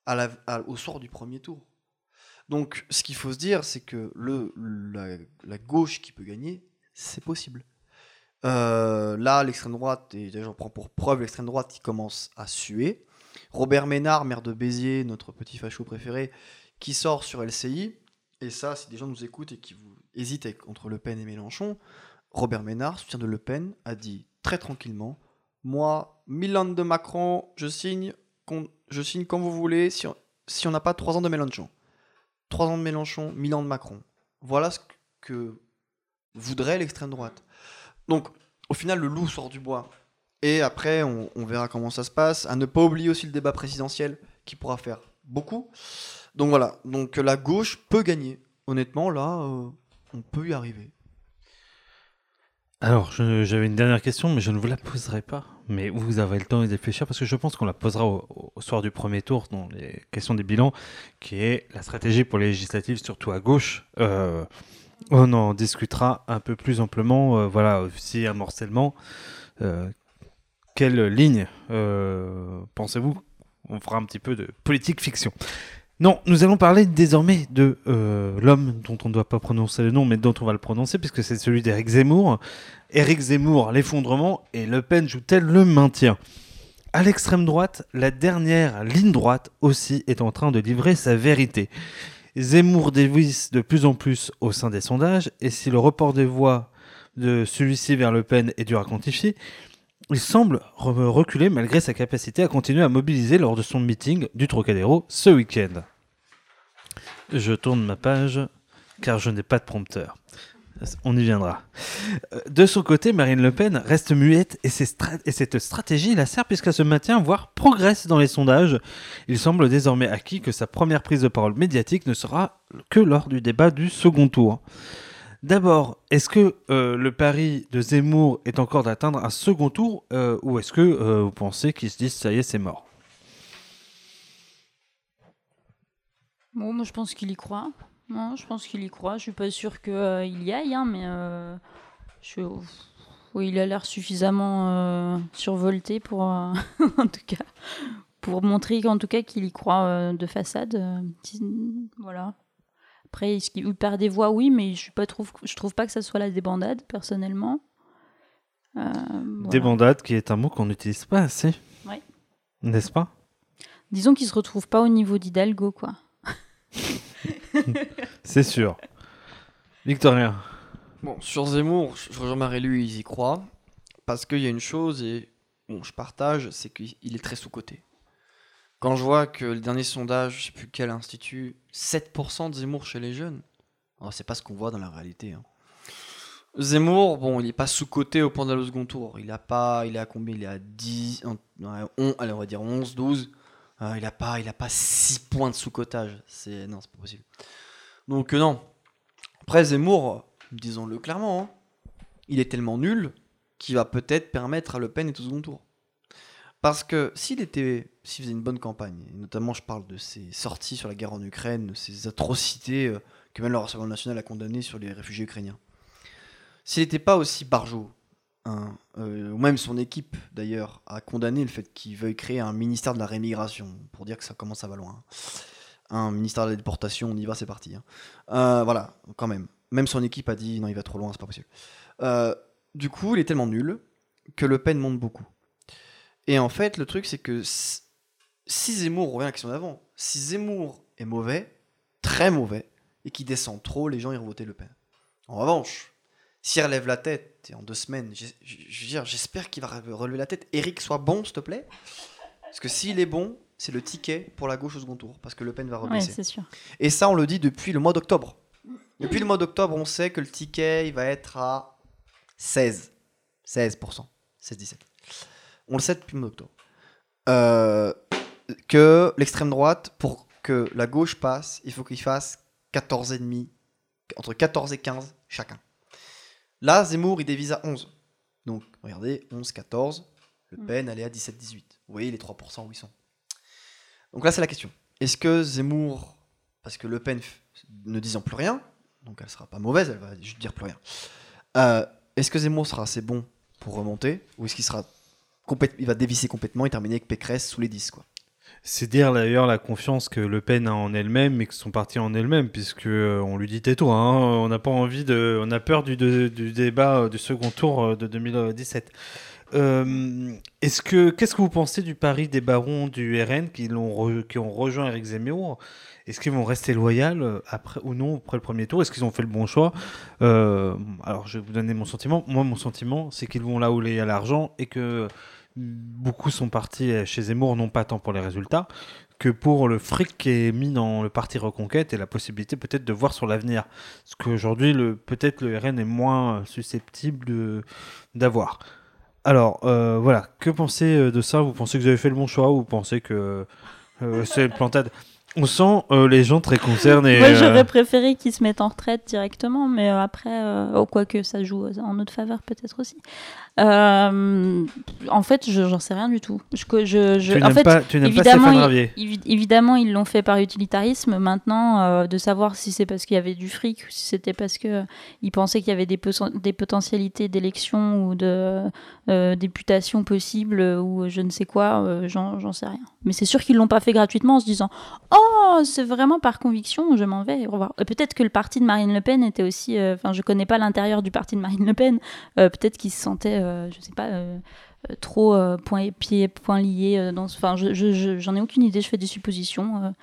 à au soir du premier tour. Donc, ce qu'il faut se dire, c'est que le, la, gauche qui peut gagner, c'est possible. Euh, là, l'extrême droite, et j'en prends pour preuve l'extrême droite qui commence à suer. Robert Ménard, maire de Béziers, notre petit facho préféré, qui sort sur LCI. Et ça, si des gens nous écoutent et qui vous hésitent entre Le Pen et Mélenchon, Robert Ménard, soutien de Le Pen, a dit très tranquillement Moi, Milan de Macron, je signe, je quand vous voulez, si on n'a pas trois ans de Mélenchon. 3 ans de Mélenchon, 1000 ans de Macron. Voilà ce que voudrait l'extrême droite. Donc, au final, le loup sort du bois. Et après, on, verra comment ça se passe. À ne pas oublier aussi le débat présidentiel qui pourra faire beaucoup. Donc voilà, donc la gauche peut gagner. Honnêtement, là, euh, on peut y arriver. Alors, j'avais une dernière question, mais je ne vous la poserai pas. Mais vous avez le temps de réfléchir parce que je pense qu'on la posera au, soir du premier tour dans les questions des bilans, qui est la stratégie pour les législatives, surtout à gauche. Euh, on en discutera un peu plus amplement. Euh, voilà, aussi un morcellement. Euh, quelle ligne pensez-vous On fera un petit peu de politique fiction? Non, nous allons parler désormais de euh, l'homme dont on ne doit pas prononcer le nom, mais dont on va le prononcer, puisque c'est celui d'Éric Zemmour. Éric Zemmour, l'effondrement, et Le Pen joue-t-elle le maintien? À l'extrême droite, la dernière ligne droite aussi est en train de livrer sa vérité. Zemmour dévisse de plus en plus au sein des sondages, et si le report des voix de celui-ci vers Le Pen est dur à quantifier, il semble reculer malgré sa capacité à continuer à mobiliser lors de son meeting du Trocadéro ce week-end. Je tourne ma page car je n'ai pas de prompteur. On y viendra. Euh, de son côté, Marine Le Pen reste muette et, cette stratégie la sert puisqu'elle se maintient, voire progresse dans les sondages. Il semble désormais acquis que sa première prise de parole médiatique ne sera que lors du débat du second tour. D'abord, est-ce que euh, le pari de Zemmour est encore d'atteindre un second tour euh, ou est-ce que vous pensez qu'ils se disent ça y est, c'est mort? Moi je pense qu'il y croit. Je pense qu'il y croit. Je suis pas sûr qu'il euh, y aille, hein, mais euh, il a l'air suffisamment euh, survolté pour, montrer qu'il y croit de façade. voilà. Après, est-ce qu'il perd des voix? Oui, mais je pas trouve, je trouve pas que ça soit la débandade personnellement. Débandade, qui est un mot qu'on n'utilise pas assez. Oui. N'est-ce pas? Disons qu'il se retrouve pas au niveau d'Hidalgo, quoi. C'est sûr. Victorien. Bon, sur Zemmour, je rejoins Marie-Louise, ils y croient. Parce qu'il y a une chose, et bon, je partage, c'est qu'il est très sous-coté. Quand je vois que le dernier sondage, je sais plus quel institut, 7% de Zemmour chez les jeunes, oh, c'est pas ce qu'on voit dans la réalité. Hein. Zemmour, bon, il n'est pas sous-coté au point d'aller au second tour. Il a pas, il est à combien? Il est à 10, allez, on va dire 11, 12. Euh, il n'a pas, il a pas 6 points de sous-cotage. C'est, non, c'est pas possible. Donc, euh, non. Après, Zemmour, disons-le clairement, hein, il est tellement nul qu'il va peut-être permettre à Le Pen d'être au second tour. Parce que s'il était, s'il faisait une bonne campagne, et notamment je parle de ses sorties sur la guerre en Ukraine, de ses atrocités euh, que même le Rassemblement national a condamnées sur les réfugiés ukrainiens, s'il n'était pas aussi barjot, Hein, euh, ou même son équipe d'ailleurs, a condamné le fait qu'il veuille créer un ministère de la rémigration, pour dire que ça commence à va loin. Un ministère de la déportation, on y va, c'est parti. Hein. Euh, voilà, quand même. Même son équipe a dit non, il va trop loin, c'est pas possible. Du coup, il est tellement nul que Le Pen monte beaucoup. Et en fait, le truc, c'est que si Zemmour, on revient à la question d'avant, si Zemmour est mauvais, très mauvais, et qu'il descend trop, les gens iront voter Le Pen. En revanche, s'il relève la tête, et en deux semaines, j'espère qu'il va relever la tête. Eric, sois bon, s'il te plaît. Parce que s'il est bon, c'est le ticket pour la gauche au second tour, parce que Le Pen va rebaisser. sûr. Et ça, on le dit depuis le mois d'octobre. Depuis le mois d'octobre, on sait que le ticket, il va être à 16. 16%. 16-17. On le sait depuis le mois d'octobre. Euh, que l'extrême droite, pour que la gauche passe, il faut qu'il fasse 14,5, entre 14 et 15 chacun. Là, Zemmour, il dévise à 11. Donc, regardez, 11, 14. Le mm. Pen, elle est à 17, 18. Vous voyez les 3% où ils sont. Donc là, c'est la question. Est-ce que Zemmour, parce que Le Pen ne disant plus rien, donc elle sera pas mauvaise, elle va juste dire plus rien. Euh, est-ce que Zemmour sera assez bon pour remonter ou est-ce qu'il sera il va dévisser complètement et terminer avec Pécresse sous les 10 quoi C'est dire d'ailleurs la confiance que Le Pen a en elle-même et que son parti en elle-même, puisque euh, on lui dit tais-toi, hein, on n'a pas envie de, on a peur du, du débat euh, du second tour euh, de 2017. est-ce que, qu'est-ce que vous pensez du pari des barons du RN qui, l'ont qui ont rejoint Eric Zemmour? Est-ce qu'ils vont rester loyaux après ou non après le premier tour? Est-ce qu'ils ont fait le bon choix? Alors, je vais vous donner mon sentiment. Moi, mon sentiment, c'est qu'ils vont là où il y a l'argent et que beaucoup sont partis chez Zemmour, non pas tant pour les résultats, que pour le fric qui est mis dans le parti Reconquête et la possibilité peut-être de voir sur l'avenir. Ce qu'aujourd'hui, peut-être le RN est moins susceptible d'avoir. Alors, euh, voilà, que pensez euh, de ça? Vous pensez que vous avez fait le bon choix ou vous pensez que euh, c'est une plantade on sent les gens très concernés. Moi, j'aurais préféré qu'ils se mettent en retraite directement, mais après, oh, quoi que ça joue en notre faveur peut-être aussi. Euh, en fait, je j'en sais rien du tout. Je, je, je tu en fait, pas, tu évidemment, pas évidemment, ils l'ont fait par utilitarisme. Maintenant, euh, de savoir si c'est parce qu'il y avait du fric ou si c'était parce que ils pensaient qu'il y avait des, des potentialités d'élection ou de euh, députation possible ou je ne sais quoi, j'en sais rien. Mais c'est sûr qu'ils l'ont pas fait gratuitement en se disant Oh, c'est vraiment par conviction, je m'en vais. Peut-être que le parti de Marine Le Pen était aussi. Enfin, je connais pas l'intérieur du parti de Marine Le Pen. Peut-être qu'ils se sentaient euh, je sais pas, euh, euh, trop point, pieds, points liés. dans, enfin, je, j'en ai aucune idée, je fais des suppositions.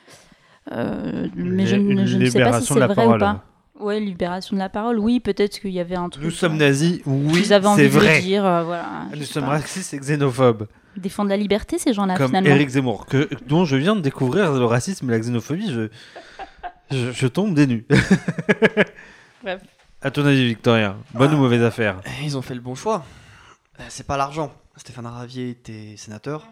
mais je, ne sais pas si c'est vrai ou pas. Ouais, libération de la parole, oui, peut-être qu'il y avait un truc. Nous sommes nazis, oui, c'est vrai. De dire, voilà, Nous sommes racistes et xénophobes. Défendre la liberté, ces gens-là, Comme finalement. Eric Zemmour, que, dont je viens de découvrir le racisme et la xénophobie, je, je, tombe des nues. Bref. À ton avis, Victorien, bonne ou ah. mauvaise affaire? Ils ont fait le bon choix. Euh, c'est pas l'argent. Stéphane Ravier était sénateur.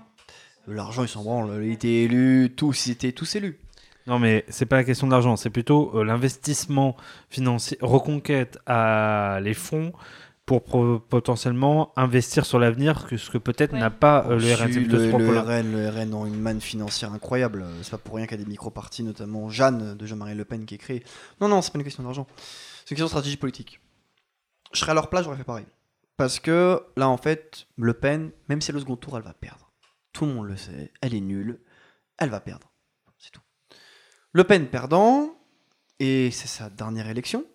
L'argent, ils s'en branlent. Il était élu, tous, ils étaient tous élus. Non, mais c'est pas la question de l'argent, c'est plutôt euh, l'investissement financier, reconquête à les fonds pour potentiellement investir sur l'avenir, que ce que peut-être n'a pas euh, le RN. Le, le, RN, le RN ont une manne financière incroyable. C'est pas pour rien qu'il y a des micro-partis, notamment Jeanne de Jean-Marie Le Pen qui est créée. Non, non, c'est pas une question d'argent. C'est une question de stratégie politique. Je serais à leur place, j'aurais fait pareil. Parce que là, en fait, Le Pen, même si elle est au second tour, elle va perdre. Tout le monde le sait, elle est nulle, elle va perdre. C'est tout. Le Pen perdant, et c'est sa dernière élection,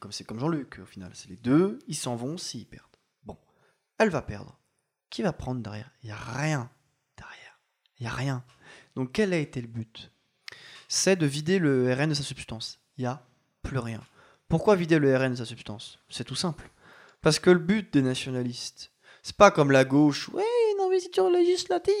comme c'est comme Jean-Luc, au final, c'est les deux, ils s'en vont s'ils perdent. Bon, elle va perdre. Qui va prendre derrière? Il n'y a rien derrière. Il n'y a rien. Donc quel a été le but? C'est de vider le RN de sa substance. Il n'y a plus rien. Pourquoi vider le RN de sa substance? C'est tout simple. Parce que le but des nationalistes, c'est pas comme la gauche, ouais, une investiture législative,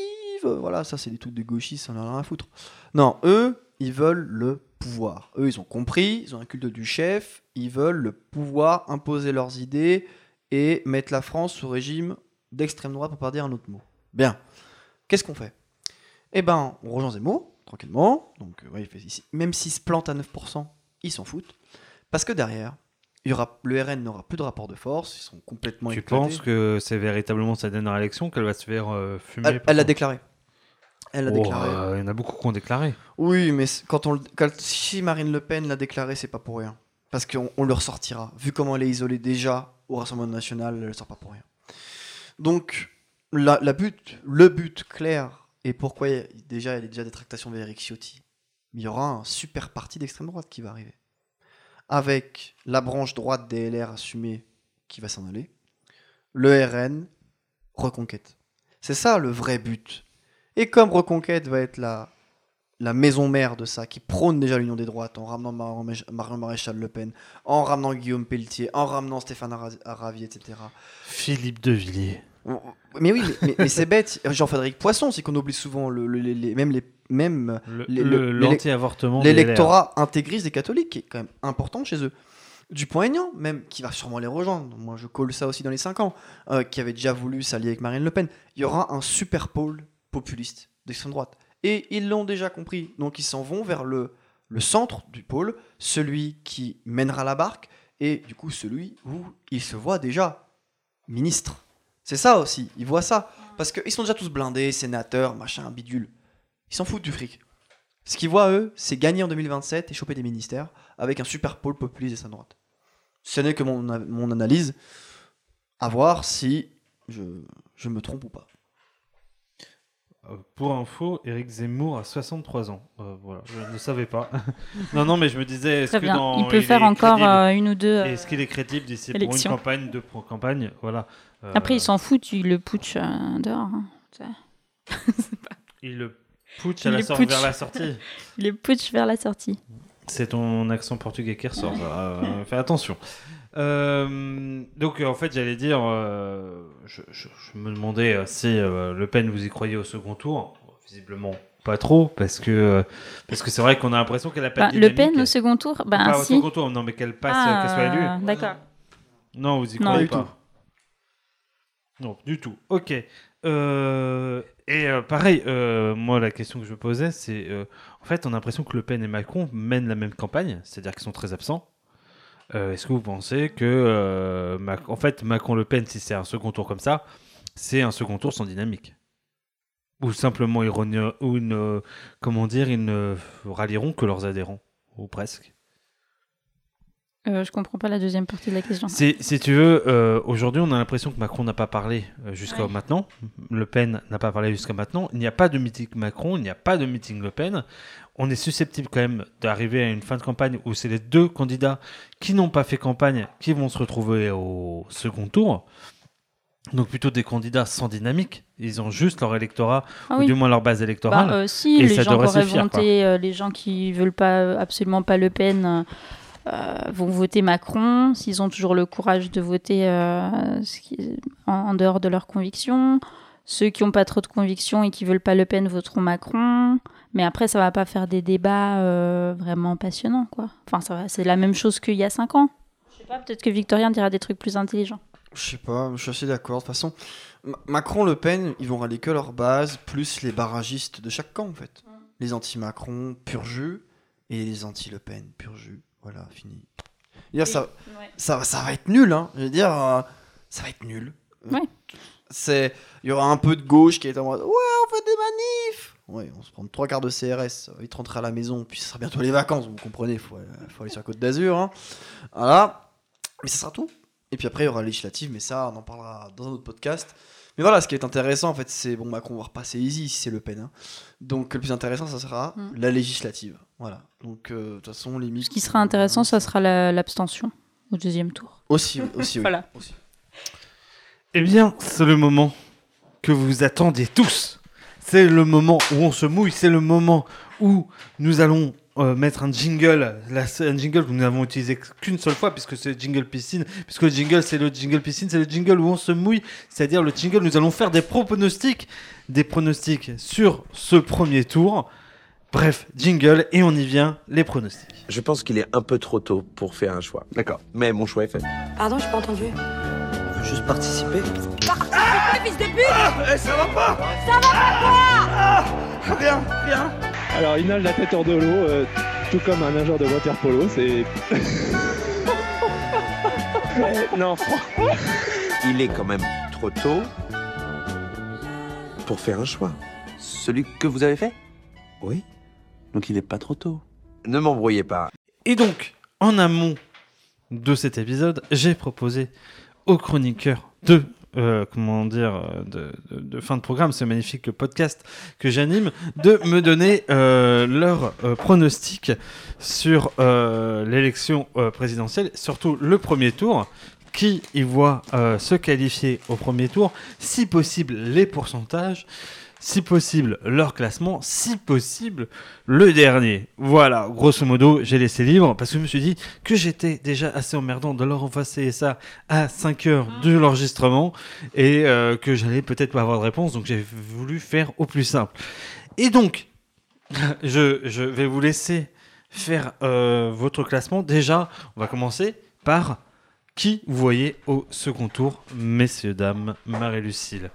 voilà, ça c'est des trucs de gauchistes, ça en a rien à foutre. Non, eux, ils veulent le pouvoir. Eux, ils ont compris, ils ont un culte du chef, ils veulent le pouvoir, imposer leurs idées et mettre la France sous régime d'extrême droite pour pas dire un autre mot. Bien. Qu'est-ce qu'on fait? Eh ben, on rejoint Zemmour, tranquillement. Donc, ouais, même s'ils se plantent à 9%, ils s'en foutent. Parce que derrière, il y aura, le RN n'aura plus de rapport de force, ils sont complètement Tu penses que c'est véritablement sa dernière élection qu'elle va se faire euh, fumer Elle l'a déclaré. Elle l'a oh, déclaré. Euh, il y en a beaucoup qui ont déclaré. Oui, mais quand on, si Marine Le Pen l'a déclaré, c'est pas pour rien. Parce qu'on on le ressortira. Vu comment elle est isolée déjà au Rassemblement National, elle ne sort pas pour rien. Donc, la, la but, le but clair, et pourquoi déjà il y a déjà des tractations vers Eric Ciotti, il y aura un super parti d'extrême droite qui va arriver avec la branche droite des LR assumée qui va s'en aller, le RN, Reconquête. C'est ça le vrai but. Et comme Reconquête va être la, la maison mère de ça, qui prône déjà l'union des droites en ramenant Marion Maréchal Le Pen, en ramenant Guillaume Pelletier, en ramenant Stéphane Aravi, etc. Philippe de Villiers. Mais oui, mais, c'est bête. Jean-Frédéric Poisson, c'est qu'on oublie souvent le, les, même les même l'anti-avortement, l'électorat intégriste des catholiques qui est quand même important chez eux. Dupont-Aignan, même, qui va sûrement les rejoindre, moi je colle ça aussi dans les 5 ans, euh, qui avait déjà voulu s'allier avec Marine Le Pen, il y aura un super pôle populiste d'extrême droite. Et ils l'ont déjà compris, donc ils s'en vont vers le, le centre du pôle, celui qui mènera la barque, et du coup celui où ils se voient déjà ministre. C'est ça aussi, ils voient ça. Parce qu'ils sont déjà tous blindés, sénateurs, machin, bidule. Ils s'en foutent du fric. Ce qu'ils voient, eux, c'est gagner en 2027 et choper des ministères avec un super pôle populiste de sa droite. Ce n'est que mon, mon, analyse. À voir si je, je, me trompe ou pas. Euh, pour info, Eric Zemmour a 63 ans. Euh, voilà, je ne savais pas. non, non, mais je me disais, est-ce que dans, il peut faire encore euh, une ou deux. Est-ce qu'il est crédible d'ici pour une campagne, deux pour campagne? Voilà. Après, il s'en fout, il le putsch dehors. Hein. il le putsch à la sortie vers la sortie. il le putsch vers la sortie. C'est ton accent portugais qui ressort. fais attention. Euh, donc en fait j'allais dire, euh, je, me demandais euh, si Le Pen vous y croyez au second tour. Visiblement pas trop parce que parce que c'est vrai qu'on a l'impression qu'elle a pas bah, Le Pen au second tour, bah, pas au second tour, non mais qu'elle passe, ah, qu'elle soit élue. D'accord. Non, vous y croyez pas. Non, du tout. Ok. et pareil, moi la question que je me posais, c'est en fait on a l'impression que Le Pen et Macron mènent la même campagne, c'est-à-dire qu'ils sont très absents. Euh, est-ce que vous pensez que, euh, en fait, Macron-Le Pen, si c'est un second tour comme ça, c'est un second tour sans dynamique? Ou simplement, ou une, comment dire, ils ne rallieront que leurs adhérents, ou presque? Euh, je comprends pas la deuxième partie de la question. Si, tu veux, euh, aujourd'hui, on a l'impression que Macron n'a pas parlé jusqu'à maintenant. Le Pen n'a pas parlé jusqu'à maintenant. Il n'y a pas de meeting Macron, il n'y a pas de meeting Le Pen on est susceptible quand même d'arriver à une fin de campagne où c'est les deux candidats qui n'ont pas fait campagne qui vont se retrouver au second tour. Donc plutôt des candidats sans dynamique, ils ont juste leur électorat ah ou du moins leur base électorale. Bah, euh, si les gens qui voté, euh, les gens qui veulent pas euh, absolument pas Le Pen vont voter Macron s'ils ont toujours le courage de voter en, dehors de leurs convictions. Ceux qui n'ont pas trop de convictions et qui veulent pas Le Pen voteront Macron. Mais après, ça va pas faire des débats euh, vraiment passionnants, quoi. Enfin, c'est la même chose qu'il y a 5 ans. Je sais pas, peut-être que Victorien dira des trucs plus intelligents. Je sais pas, je suis assez d'accord. De toute façon, Macron, Le Pen, ils vont râler que leur base, plus les barragistes de chaque camp, en fait. Les anti-Macron, pur jus, et les anti-Le Pen, pur jus. Voilà, fini. ça, ça, ça, va être nul, hein. Je veux dire, euh, ça va être nul. Ouais. C'est, il y aura un peu de gauche qui est en mode, ouais, on fait des manifs. Ouais, on se prend trois quarts de CRS, vite rentrer à la maison, puis ce sera bientôt les vacances, vous comprenez, il faut, aller sur la côte d'Azur. Hein. Voilà. Mais ça sera tout. Et puis après, il y aura législative, mais ça, on en parlera dans un autre podcast. Mais voilà, ce qui est intéressant, en fait, c'est bon, Macron va repasser easy si c'est Le Pen. Hein. Donc, le plus intéressant, ça sera mm. la législative. Voilà. Donc, euh, de toute façon, les Ce qui sera intéressant, ça sera l'abstention au deuxième tour. Aussi, aussi, oui. voilà. Aussi. Eh bien, c'est le moment que vous attendiez tous. C'est le moment où on se mouille, c'est le moment où nous allons euh, mettre un jingle, un jingle que nous n'avons utilisé qu'une seule fois, puisque c'est jingle piscine, puisque le jingle c'est le jingle piscine, c'est le jingle où on se mouille, c'est-à-dire le jingle, nous allons faire des pronostics, des pronostics sur ce premier tour. Bref, jingle, et on y vient, les pronostics. Je pense qu'il est un peu trop tôt pour faire un choix. D'accord, mais mon choix est fait. Pardon, j'ai pas entendu. On veut juste participer. Ah, fils de pute ah, eh, Ça va pas Ça va pas quoi ah, Rien, rien Alors il nage la tête hors de l'eau, euh, tout comme un nageur de water polo, c'est... non, Il est quand même trop tôt pour faire un choix. Celui que vous avez fait? Oui. Donc il est pas trop tôt. Ne m'embrouillez pas. Et donc, en amont de cet épisode, j'ai proposé aux chroniqueurs de euh, comment dire, de, fin de programme, ce magnifique podcast que j'anime, de me donner euh, leur euh, pronostic sur l'élection présidentielle, surtout le premier tour. Qui y voit se qualifier au premier tour, si possible les pourcentages, si possible leur classement, si possible le dernier. Voilà, grosso modo, j'ai laissé libre parce que je me suis dit que j'étais déjà assez emmerdant de leur envoyer ça à 5 heures de l'enregistrement et euh, que j'allais peut-être pas avoir de réponse, donc j'ai voulu faire au plus simple. Et donc, je, vais vous laisser faire euh, votre classement. Déjà, on va commencer par qui vous voyez au second tour, messieurs, dames, Marie-Lucille.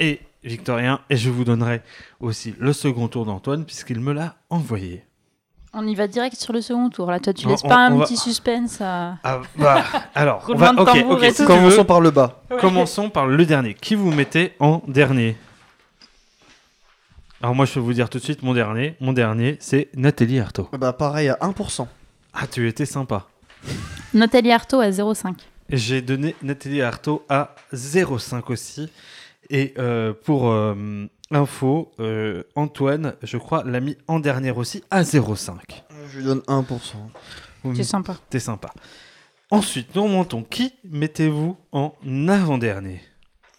Et Victorien, et je vous donnerai aussi le second tour d'Antoine, puisqu'il me l'a envoyé. On y va direct sur le second tour. Là, toi, tu laisses pas un petit suspense. À... Ah, bah, alors, on va, commençons par le bas. Commençons par le dernier. Qui vous mettez en dernier Alors moi, je peux vous dire tout de suite mon dernier. Mon dernier, c'est Nathalie Arthaud. Bah pareil, à 1%. Ah, tu étais sympa. Nathalie Arthaud à 0,5. J'ai donné Nathalie Arthaud à 0,5 aussi. Et euh, pour euh, info, euh, Antoine, je crois, l'a mis en dernière aussi à 0,5. Je lui donne 1%. C'est sympa. T'es sympa. Ensuite, nous remontons. Qui mettez-vous en avant-dernier?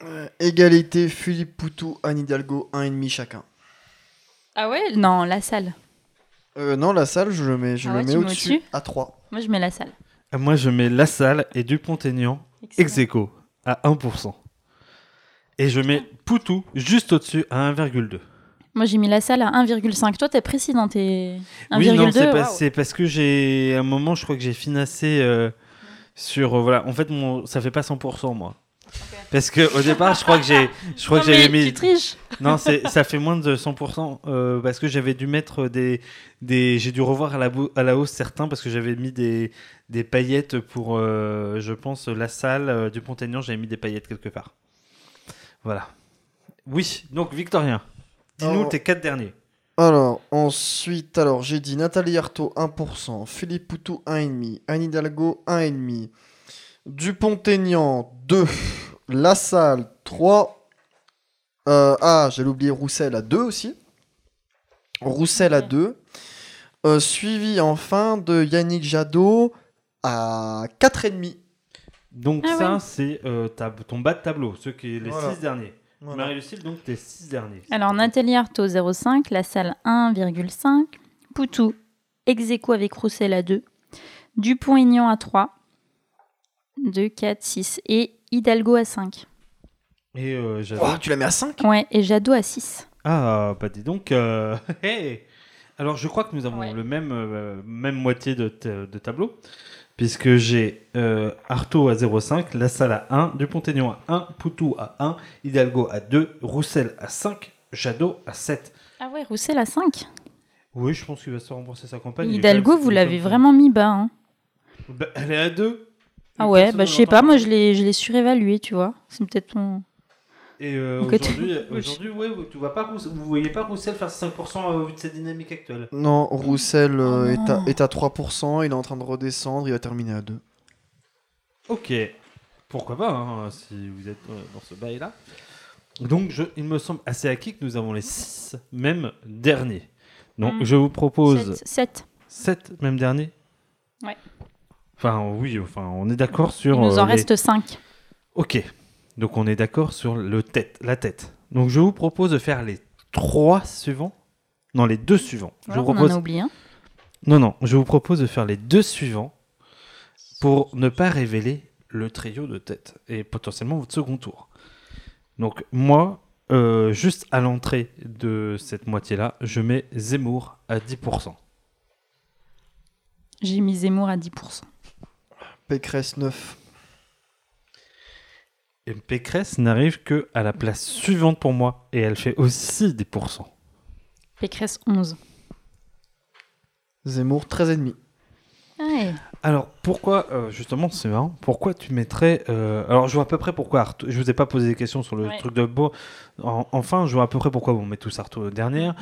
Euh, égalité, Philippe Poutou, Anne Hidalgo, 1,5 chacun. Ah ouais? Non, la salle. Euh, non, la salle, je le mets, je Ah le ouais, mets tu mets au-dessus au-dessus? à 3. Moi, je mets la salle. Moi, je mets La Salle et Dupont-Aignan ex aequo à 1%. Et je mets Poutou juste au-dessus à 1,2. Moi, j'ai mis la salle à 1,5. Toi, t'es précis dans tes 1,2. Oui, non, c'est, pas- waouh. c'est parce que j'ai. À un moment, je crois que j'ai financé euh, sur. euh, voilà, en fait, mon, ça fait pas 100%, moi. Parce que au départ, je crois que j'ai, je crois Non, que j'avais mis. Tu triches. Non, c'est, ça fait moins de 100% euh, parce que j'avais dû mettre des, des, j'ai dû revoir à la, bou- à la hausse certains parce que j'avais mis des, des paillettes pour, euh, je pense, la salle euh, du Pont-Aignan. J'avais mis des paillettes quelque part. Voilà. Oui, donc Victorien, dis-nous tes quatre derniers. Alors, ensuite, alors j'ai dit Nathalie Arthaud 1%, Philippe Poutou 1,5, Anne Hidalgo 1,5, Dupont-Aignan 2, Lassalle 3, euh, ah, j'allais oublier Roussel à 2 aussi, Roussel à 2, euh, suivi enfin de Yannick Jadot à 4,5. Donc Ah ça, ouais. c'est euh, ton bas de tableau, ceux qui les Voilà. six derniers. Voilà. Marie-Lucille, donc tes six derniers. Alors, Nathalie Arthaud, 0,5. La salle, 1,5. Poutou, ex aequo avec Roussel à 2. Dupont-Aignan à 3. 2, 4, 6. Et Hidalgo à 5. Et euh, tu la mets à 5 Ouais, et Jadot à 6. Ah, bah dis donc. euh, hey Alors, je crois que nous avons Ouais. le même, euh, même moitié de, de tableau, puisque j'ai euh, Artaud à 0,5, La Salle à 1, Dupont-Aignan à 1, Poutou à 1, Hidalgo à 2, Roussel à 5, Jadot à 7. Ah ouais, Roussel à 5. Oui, je pense qu'il va se rembourser sa campagne. Hidalgo, vous l'avez vraiment mis bas. hein. Bah, elle est à 2. Ah ouais, bah je sais pas, moi je l'ai je l'ai surévalué, tu vois. C'est peut-être mon... Et euh, aujourd'hui, Oui. aujourd'hui ouais, vous, tu vois pas Rousse- vous voyez pas Roussel faire 5% au vu de sa dynamique actuelle? Non, Roussel euh, Oh est, à, est à 3%, il est en train de redescendre, il va terminer à 2. Ok, pourquoi pas, hein, si vous êtes euh, dans ce bail-là. Donc, je, il me semble assez acquis que nous avons les 6 mêmes derniers. Donc, Mm. je vous propose 7. 7 mêmes derniers? Ouais. Enfin, oui, enfin, on est d'accord sur. Il nous en euh, les- reste 5. Ok, donc on est d'accord sur le tête, la tête. Donc, je vous propose de faire les 3 suivants. Non, les deux suivants. je vous on en propose a oublié un. Non, non, je vous propose de faire les deux suivants pour ne pas révéler le trio de tête et potentiellement votre second tour. Donc, moi, euh, juste à l'entrée de cette moitié-là, je mets Zemmour à 10%. J'ai mis Zemmour à 10%. Pécresse 9. Et Pécresse n'arrive que à la place suivante pour moi et elle fait aussi 10%. Pécresse 11. Zemmour 13,5. Ouais. Alors pourquoi, euh, justement, c'est marrant, pourquoi tu mettrais... euh, alors je vois à peu près pourquoi Artaud, je vous ai pas posé des questions sur le Ouais. truc de Beau, En- enfin je vois à peu près pourquoi on met tous Artaud dernière,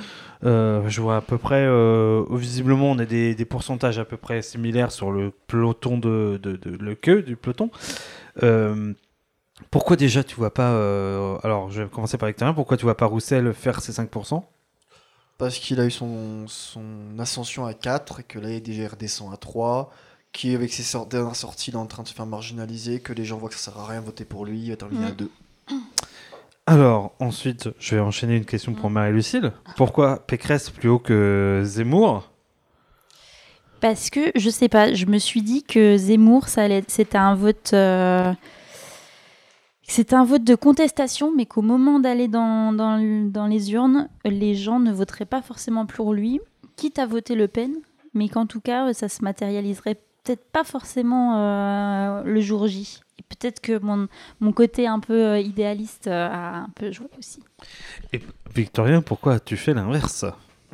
Euh, je vois à peu près, euh, visiblement on a des, des pourcentages à peu près similaires sur le peloton de, de, de- le queue du peloton. Pourquoi déjà tu vois pas, euh, alors je vais commencer par Victorien, pourquoi tu vois pas Roussel faire ses 5% Parce qu'il a eu son, son ascension à 4 et que là il est déjà redescend à 3. Qui avec ses sor- dernières sorties il est en train de se faire marginaliser, que les gens voient que ça sert à rien de voter pour lui, il va terminer à Mhm. 2. Alors, ensuite, je vais enchaîner une question pour Marie-Lucille. Pourquoi Pécresse plus haut que Zemmour? Parce que, je sais pas, je me suis dit que Zemmour, ça allait, c'était un vote. euh, C'était un vote de contestation, mais qu'au moment d'aller dans, dans, le- dans les urnes, les gens ne voteraient pas forcément pour lui, quitte à voter Le Pen, mais qu'en tout cas, ça se matérialiserait peut-être pas forcément euh, le jour J. Et peut-être que mon, mon côté un peu euh, idéaliste euh, a un peu joué aussi. Et Victorien, pourquoi as-tu fait l'inverse?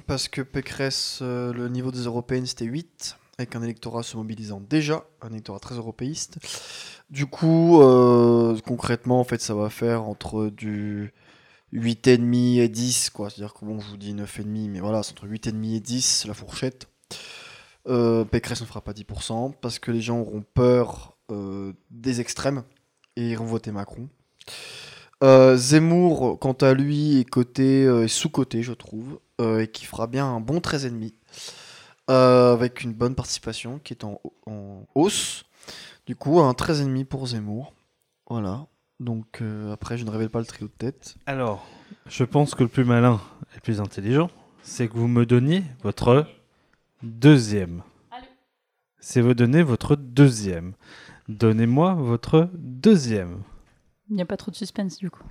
Parce que Pécresse, euh, le niveau des européennes c'était 8, avec un électorat se mobilisant déjà, un électorat très européiste. Du coup, euh, concrètement, en fait, ça va faire entre du 8,5 et 10, quoi. C'est-à-dire que bon, je vous dis 9,5, mais voilà, c'est entre 8,5 et 10, la fourchette. Euh, Pécresse ne fera pas 10%, parce que les gens auront peur euh, des extrêmes et iront voter Macron. Euh, Zemmour, quant à lui, est coté, est sous-coté, je trouve, et qui fera bien un bon 13,5. Euh, avec une bonne participation qui est en, en hausse. Du coup, un 13,5 pour Zemmour. Voilà. Donc euh, après, je ne révèle pas le trio de tête. Alors, je pense que le plus malin et le plus intelligent, c'est que vous me donniez votre deuxième. C'est vous donner votre deuxième. Donnez-moi votre deuxième. Il n'y a pas trop de suspense du coup.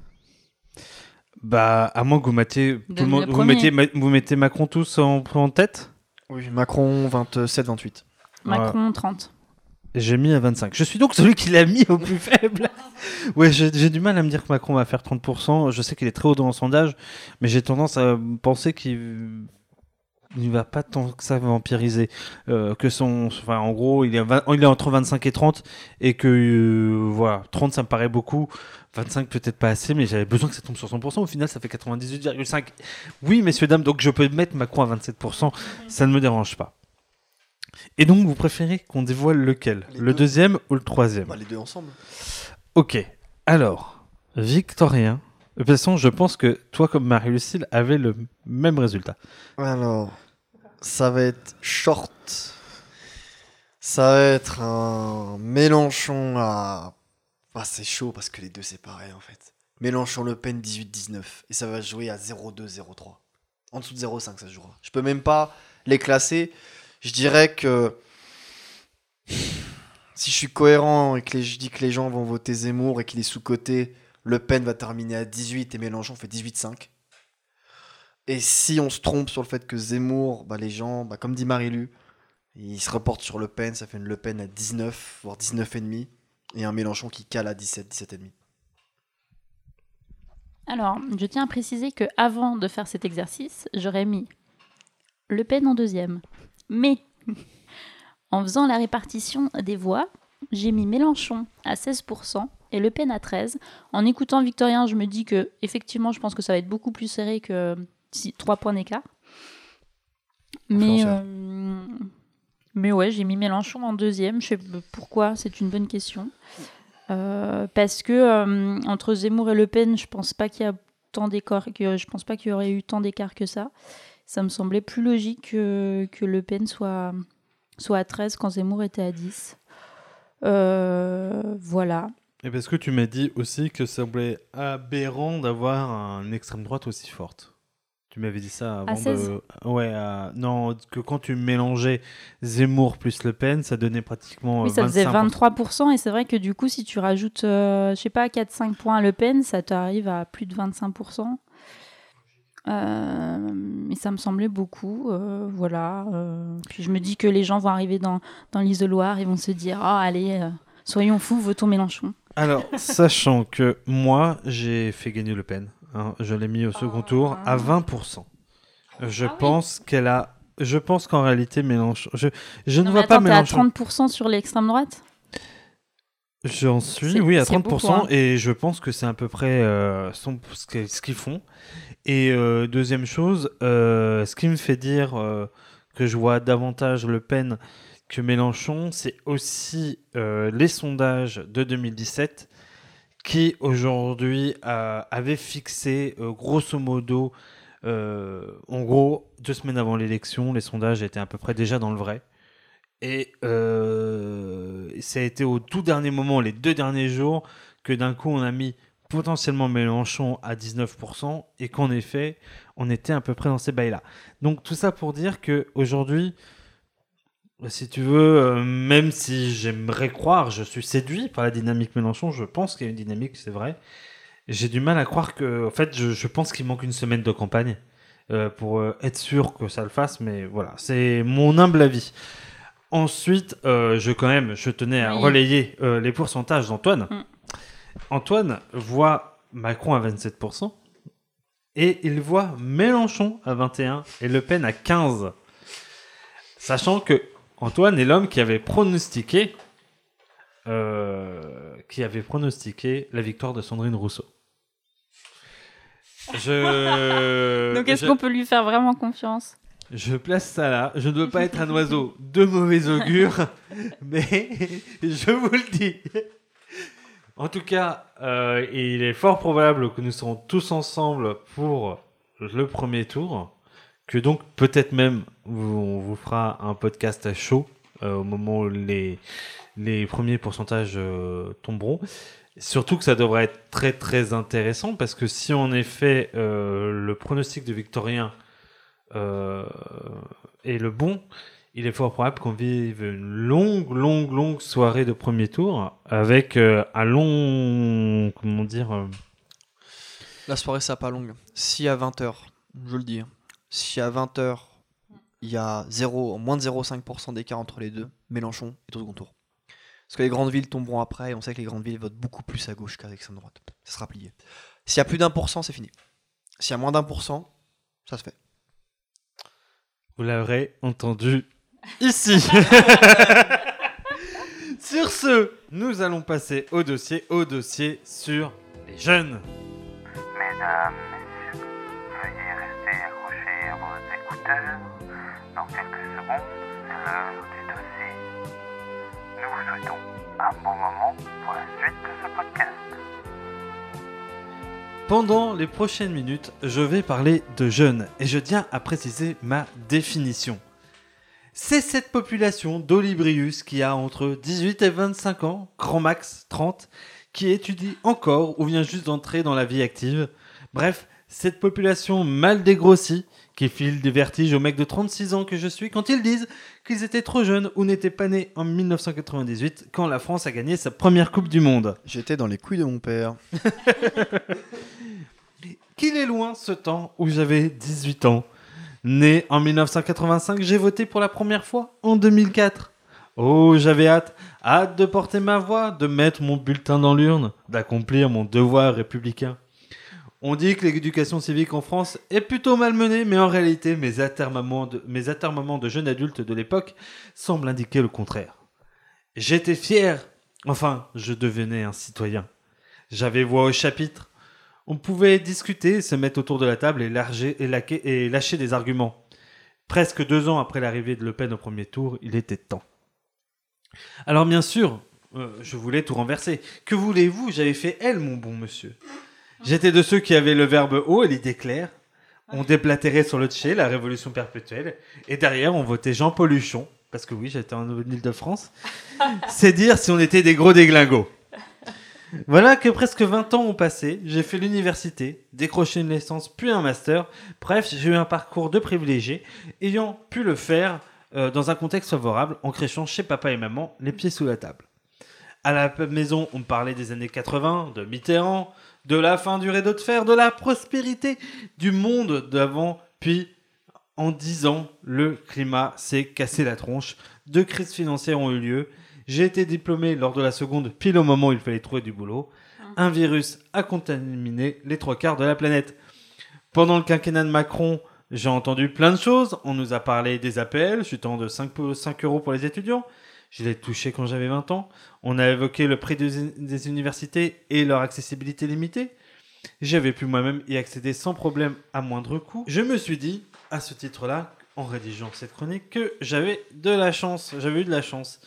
Bah, à moins que vous mettiez, tout le Donne monde, le vous, mettiez, vous mettez Macron tous en, en tête? Oui, Macron 27-28. Macron 30. J'ai mis à 25. Je suis donc celui qui l'a mis au plus faible. ouais, j'ai j'ai du mal à me dire que Macron va faire 30%. Je sais qu'il est très haut dans le sondage, mais j'ai tendance à penser qu'il il va pas tant que ça vampiriser. Euh, que son, enfin, en gros, il est, il est entre 25 et 30, et que euh, voilà, 30 ça me paraît beaucoup. 25 peut-être pas assez, mais j'avais besoin que ça tombe sur 100%. Au final, ça fait 98,5. Oui, messieurs, dames, donc je peux mettre Macron à 27%. Ça ne me dérange pas. Et donc, vous préférez qu'on dévoile lequel? Les Le deux. deuxième ou le troisième? Bah, les deux ensemble. Ok. Alors, Victorien. De toute façon, je pense que toi, comme Marie-Lucille, avait le même résultat. Alors, ça va être short. Ça va être un Mélenchon à. Ah, c'est chaud parce que les deux c'est pareil en fait. Mélenchon-Le Pen 18-19. Et ça va jouer à 0-2-0-3. En dessous de 0-5 ça se jouera. Je peux même pas les classer. Je dirais que. Si je suis cohérent et que je dis que les gens vont voter Zemmour et qu'il est sous-coté, Le Pen va terminer à 18 et Mélenchon fait 18-5. Et si on se trompe sur le fait que Zemmour, bah, les gens, bah, comme dit Marie-Lu, ils se reportent sur Le Pen, ça fait une Le Pen à 19, voire 19,5, et un Mélenchon qui cale à 17, 17,5. Alors, je tiens à préciser que avant de faire cet exercice, j'aurais mis Le Pen en deuxième. Mais en faisant la répartition des voix, j'ai mis Mélenchon à 16% et Le Pen à 13. En écoutant Victorien, je me dis que effectivement, je pense que ça va être beaucoup plus serré que 3 points d'écart. Mais, euh, mais ouais, j'ai mis Mélenchon en deuxième. Je sais pourquoi, c'est une bonne question. Euh, parce que euh, entre Zemmour et Le Pen, je pense pas qu'il y a tant d'écart, que je pense pas qu'il y aurait eu tant d'écart que ça. Ça me semblait plus logique que, que Le Pen soit, soit à 13 quand Zemmour était à 10. Euh, voilà. Et parce que tu m'as dit aussi que ça semblait aberrant d'avoir un extrême droite aussi forte. Tu m'avais dit ça avant 16? de. Ouais, à- non, que quand tu mélangeais Zemmour plus Le Pen, ça donnait pratiquement. Oui, euh, ça faisait 25%. 23%, et c'est vrai que du coup, si tu rajoutes, euh, je sais pas, 4-5 points à Le Pen, ça t'arrive à plus de 25%. Euh, mais ça me semblait beaucoup, euh, voilà. puis je me dis que les gens vont arriver dans, dans l'isoloir et vont se dire, ah allez, soyons fous, votons Mélenchon. Alors, sachant que moi, j'ai fait gagner Le Pen. Hein, je l'ai mis au second tour à 20%. Je Ah oui. pense qu'elle a. Je pense qu'en réalité, Mélenchon. Je, je ne vois pas t'es à Mélenchon. 30% sur l'extrême droite? J'en suis, oui, à c'est 30%, beaucoup, hein. et je pense que c'est à peu près euh, son- ce qu'ils font. Et euh, deuxième chose, euh, ce qui me fait dire que je vois davantage Le Pen que Mélenchon, c'est aussi les sondages de 2017 qui aujourd'hui euh, avaient fixé euh, grosso modo, euh, en gros, deux semaines avant l'élection, les sondages étaient à peu près déjà dans le vrai. Et ça a été au tout dernier moment, les deux derniers jours, que d'un coup on a mis potentiellement Mélenchon à 19% et qu'en effet on était à peu près dans ces bails-là. Donc tout ça pour dire que aujourd'hui, si tu veux, euh, même si j'aimerais croire, je suis séduit par la dynamique Mélenchon, je pense qu'il y a une dynamique, c'est vrai. J'ai du mal à croire que, en fait, je, je pense qu'il manque une semaine de campagne euh, pour euh, être sûr que ça le fasse, mais voilà, c'est mon humble avis. Ensuite, je quand même, je tenais à Oui. relayer les pourcentages d'Antoine. Mm. Antoine voit Macron à 27% et il voit Mélenchon à 21% et Le Pen à 15. Sachant que Antoine est l'homme qui avait pronostiqué euh, qui avait pronostiqué la victoire de Sandrine Rousseau. Je, Donc est-ce je- qu'on peut lui faire vraiment confiance? Je place ça là. Je ne veux pas être un oiseau de mauvais augure, mais je vous le dis. En tout cas, euh, il est fort probable que nous serons tous ensemble pour le premier tour. Que donc, peut-être même, on vous fera un podcast à chaud euh, au moment où les, les premiers pourcentages euh, tomberont. Surtout que ça devrait être très très intéressant parce que si en effet euh, le pronostic de Victorien est le bon, il est fort probable qu'on vive une longue, longue, longue soirée de premier tour avec un long, comment dire, La soirée sera pas longue. Si à 20h, je le dis, hein, si à 20h, il y a 0, moins de 0,5% d'écart entre les deux, Mélenchon est au second tour. Parce que les grandes villes tomberont après, et on sait que les grandes villes votent beaucoup plus à gauche qu'à l'extrême droite. Ça sera plié. S'il y a plus d'un pour cent, c'est fini. S'il y a moins d'un pour cent, ça se fait. Vous l'aurez entendu ici. sur ce, nous allons passer au dossier, au dossier sur les jeunes. Mesdames, Dans quelques secondes. Nous vous souhaitons un bon moment pour la suite de ce podcast. Pendant les prochaines minutes, je vais parler de jeunes et je tiens à préciser ma définition. C'est cette population d'Olibrius qui a entre 18 et 25 ans, grand max 30, qui étudie encore ou vient juste d'entrer dans la vie active. Bref, cette population mal dégrossie qui file des vertiges aux mecs de 36 ans que je suis quand ils disent qu'ils étaient trop jeunes ou n'étaient pas nés en 1998 quand la France a gagné sa première Coupe du Monde. J'étais dans les couilles de mon père. Qu'il est loin ce temps où j'avais 18 ans. Né en 1985, j'ai voté pour la première fois en 2004. Oh, j'avais hâte, hâte de porter ma voix, de mettre mon bulletin dans l'urne, d'accomplir mon devoir républicain. On dit que l'éducation civique en France est plutôt malmenée, mais en réalité, mes atermoiements de, mes atermoiements de jeune adulte de l'époque semblent indiquer le contraire. J'étais fier, enfin, je devenais un citoyen. J'avais voix au chapitre. On pouvait discuter, se mettre autour de la table et lâcher des arguments. Presque deux ans après l'arrivée de Le Pen au premier tour, il était temps. Alors bien sûr, euh, je voulais tout renverser. Que voulez-vous? J'avais fait elle, mon bon monsieur. J'étais de ceux qui avaient le verbe haut et l'idée claire. On déplatérait sur le Tché, la révolution perpétuelle. Et derrière, on votait Jean-Paul Huchon. Parce que oui, j'étais en Ile-de-France. C'est dire si on était des gros déglingos. Voilà que presque 20 ans ont passé, j'ai fait l'université, décroché une licence puis un master. Bref, j'ai eu un parcours de privilégié, ayant pu le faire euh, dans un contexte favorable en crêchant chez papa et maman les pieds sous la table. À la maison, on me parlait des années 80, de Mitterrand, de la fin du rideau de fer, de la prospérité, du monde d'avant, puis en 10 ans, le climat s'est cassé la tronche, deux crises financières ont eu lieu, j'ai été diplômé lors de la seconde, pile au moment où il fallait trouver du boulot. Un virus a contaminé les trois quarts de la planète. Pendant le quinquennat de Macron, j'ai entendu plein de choses. On nous a parlé des APL, chutant de 5, po- 5 euros pour les étudiants. Je l'ai touché quand j'avais 20 ans. On a évoqué le prix des, universités et leur accessibilité limitée. J'avais pu moi-même y accéder sans problème à moindre coût. Je me suis dit, à ce titre-là, en rédigeant cette chronique, que j'avais de la chance. J'avais eu de la chance.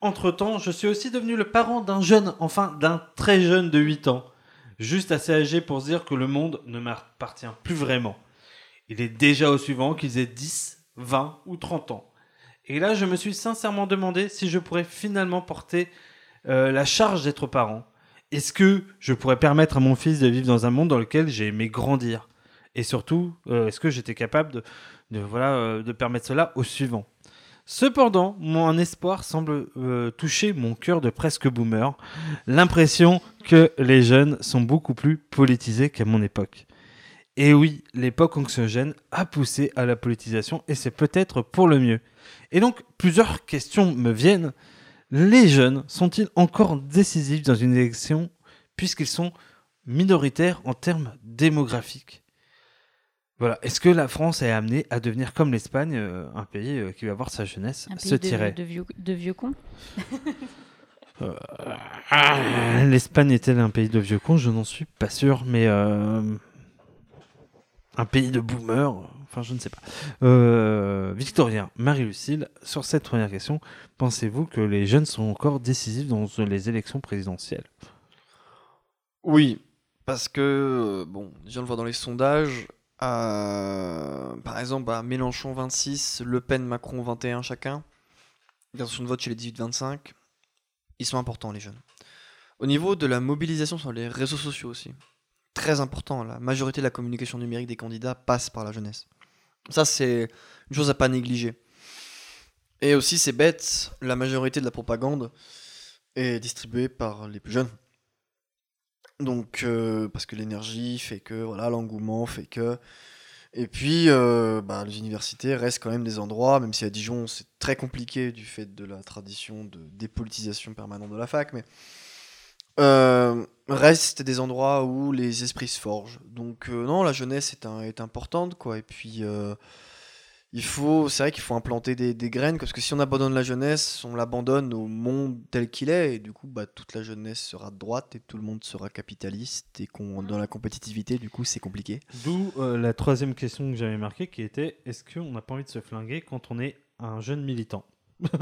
Entre-temps, je suis aussi devenu le parent d'un jeune, enfin d'un très jeune de 8 ans. Juste assez âgé pour dire que le monde ne m'appartient plus vraiment. Il est déjà au suivant qu'ils aient 10, 20 ou 30 ans. Et là, je me suis sincèrement demandé si je pourrais finalement porter euh, la charge d'être parent. Est-ce que je pourrais permettre à mon fils de vivre dans un monde dans lequel j'ai aimé grandir? Et surtout, euh, est-ce que j'étais capable de, voilà, euh, de permettre cela au suivant? Cependant, mon espoir semble toucher mon cœur de presque boomer. L'impression que les jeunes sont beaucoup plus politisés qu'à mon époque. Et oui, l'époque anxiogène a poussé à la politisation et c'est peut-être pour le mieux. Et donc, plusieurs questions me viennent. Les jeunes sont-ils encore décisifs dans une élection puisqu'ils sont minoritaires en termes démographiques? Voilà. Est-ce que la France est amenée à devenir comme l'Espagne, euh, un pays euh, qui va voir sa jeunesse Un se pays tirer? de vieux, de vieux cons? Euh, ah, L'Espagne est-elle un pays de vieux cons? Je n'en suis pas sûr, mais un pays de boomers, enfin je ne sais pas. Euh, Victorien, Marie-Lucille, sur cette première question, pensez-vous que les jeunes sont encore décisifs dans les élections présidentielles? Oui, parce que, euh, bon, déjà on le voit dans les sondages, par exemple, Mélenchon 26, Le Pen, Macron 21 chacun, l'intention de vote chez les 18-25, ils sont importants les jeunes. Au niveau de la mobilisation sur les réseaux sociaux aussi, très important, la majorité de la communication numérique des candidats passe par la jeunesse. Ça, c'est une chose à pas négliger. Et aussi, c'est bête, la majorité de la propagande est distribuée par les plus jeunes. Donc, euh, parce que l'énergie fait que, voilà, l'engouement fait que. Et puis, euh, bah, les universités restent quand même des endroits, même si à Dijon c'est très compliqué du fait de la tradition de dépolitisation permanente de la fac, mais euh, restent des endroits où les esprits se forgent. Donc, euh, non, la jeunesse est, un- est importante, quoi. Et puis, euh, il faut, c'est vrai qu'il faut implanter des, des graines, parce que si on abandonne la jeunesse, on l'abandonne au monde tel qu'il est, et du coup, bah, toute la jeunesse sera de droite, et tout le monde sera capitaliste, et qu'on, dans la compétitivité, du coup, c'est compliqué. D'où la troisième question que j'avais marquée qui était est-ce qu'on n'a pas envie de se flinguer quand on est un jeune militant?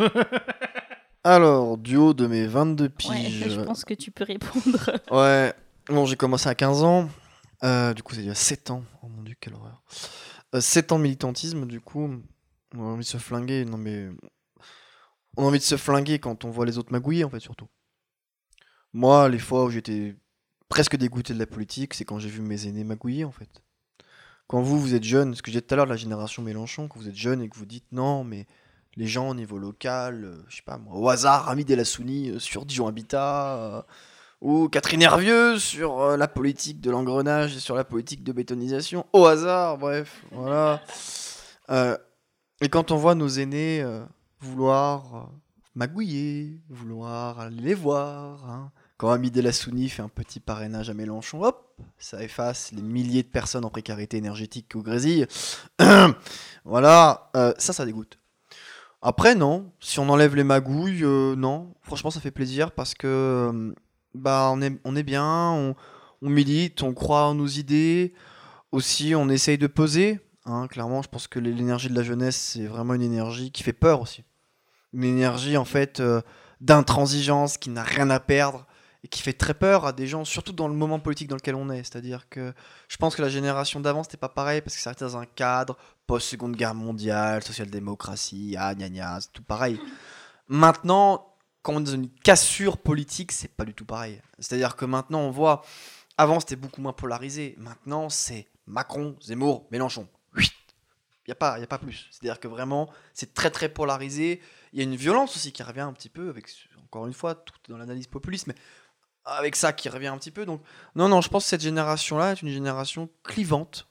Alors, du haut de mes 22 Ouais, piges. je pense que tu peux répondre. Ouais, bon, j'ai commencé à 15 ans. Euh, du coup, c'est déjà 7 ans. Oh mon dieu, quelle horreur. Euh, 7 ans de militantisme, du coup, on a envie de se flinguer. Non, mais. On a envie de se flinguer quand on voit les autres magouiller, en fait, surtout. Moi, les fois où j'étais presque dégoûté de la politique, c'est quand j'ai vu mes aînés magouiller, en fait. Quand vous, vous êtes jeune, ce que j'ai dit tout à l'heure la génération Mélenchon, quand vous êtes jeune et que vous dites non, mais les gens au niveau local, euh, je sais pas moi, au hasard, Hamid El Assouni euh, sur Dijon Habitat, euh, ou Catherine Hervieux sur la politique de l'engrenage et sur la politique de bétonisation, au hasard, bref, voilà. Et quand on voit nos aînés vouloir magouiller, vouloir aller les voir, hein, quand Hamid El Assouni fait un petit parrainage à Mélenchon, hop, ça efface les milliers de personnes en précarité énergétique au Grésille. voilà, ça, ça dégoûte. Après, non. Si on enlève les magouilles, euh, non. Franchement, ça fait plaisir parce que euh, bah, on, est, bien, on, on milite, on croit en nos idées. Aussi, on essaye de peser. hein. clairement, je pense que l'énergie de la jeunesse, c'est vraiment une énergie qui fait peur aussi. Une énergie, en fait, euh, d'intransigeance, qui n'a rien à perdre et qui fait très peur à des gens, surtout dans le moment politique dans lequel on est. C'est-à-dire que je pense que la génération d'avant, c'était pas pareil parce que ça restait dans un cadre post-seconde guerre mondiale, social-démocratie, ah, gna gna, c'est tout pareil. Maintenant, quand on est dans une cassure politique, c'est pas du tout pareil. C'est-à-dire que maintenant, on voit, avant c'était beaucoup moins polarisé, maintenant c'est Macron, Zemmour, Mélenchon. Il n'y a, pas- a pas plus. C'est-à-dire que vraiment, c'est très très polarisé. Il y a une violence aussi qui revient un petit peu, avec, encore une fois, tout dans l'analyse populiste, avec ça qui revient un petit peu. Donc, non, non, je pense que cette génération-là est une génération clivante,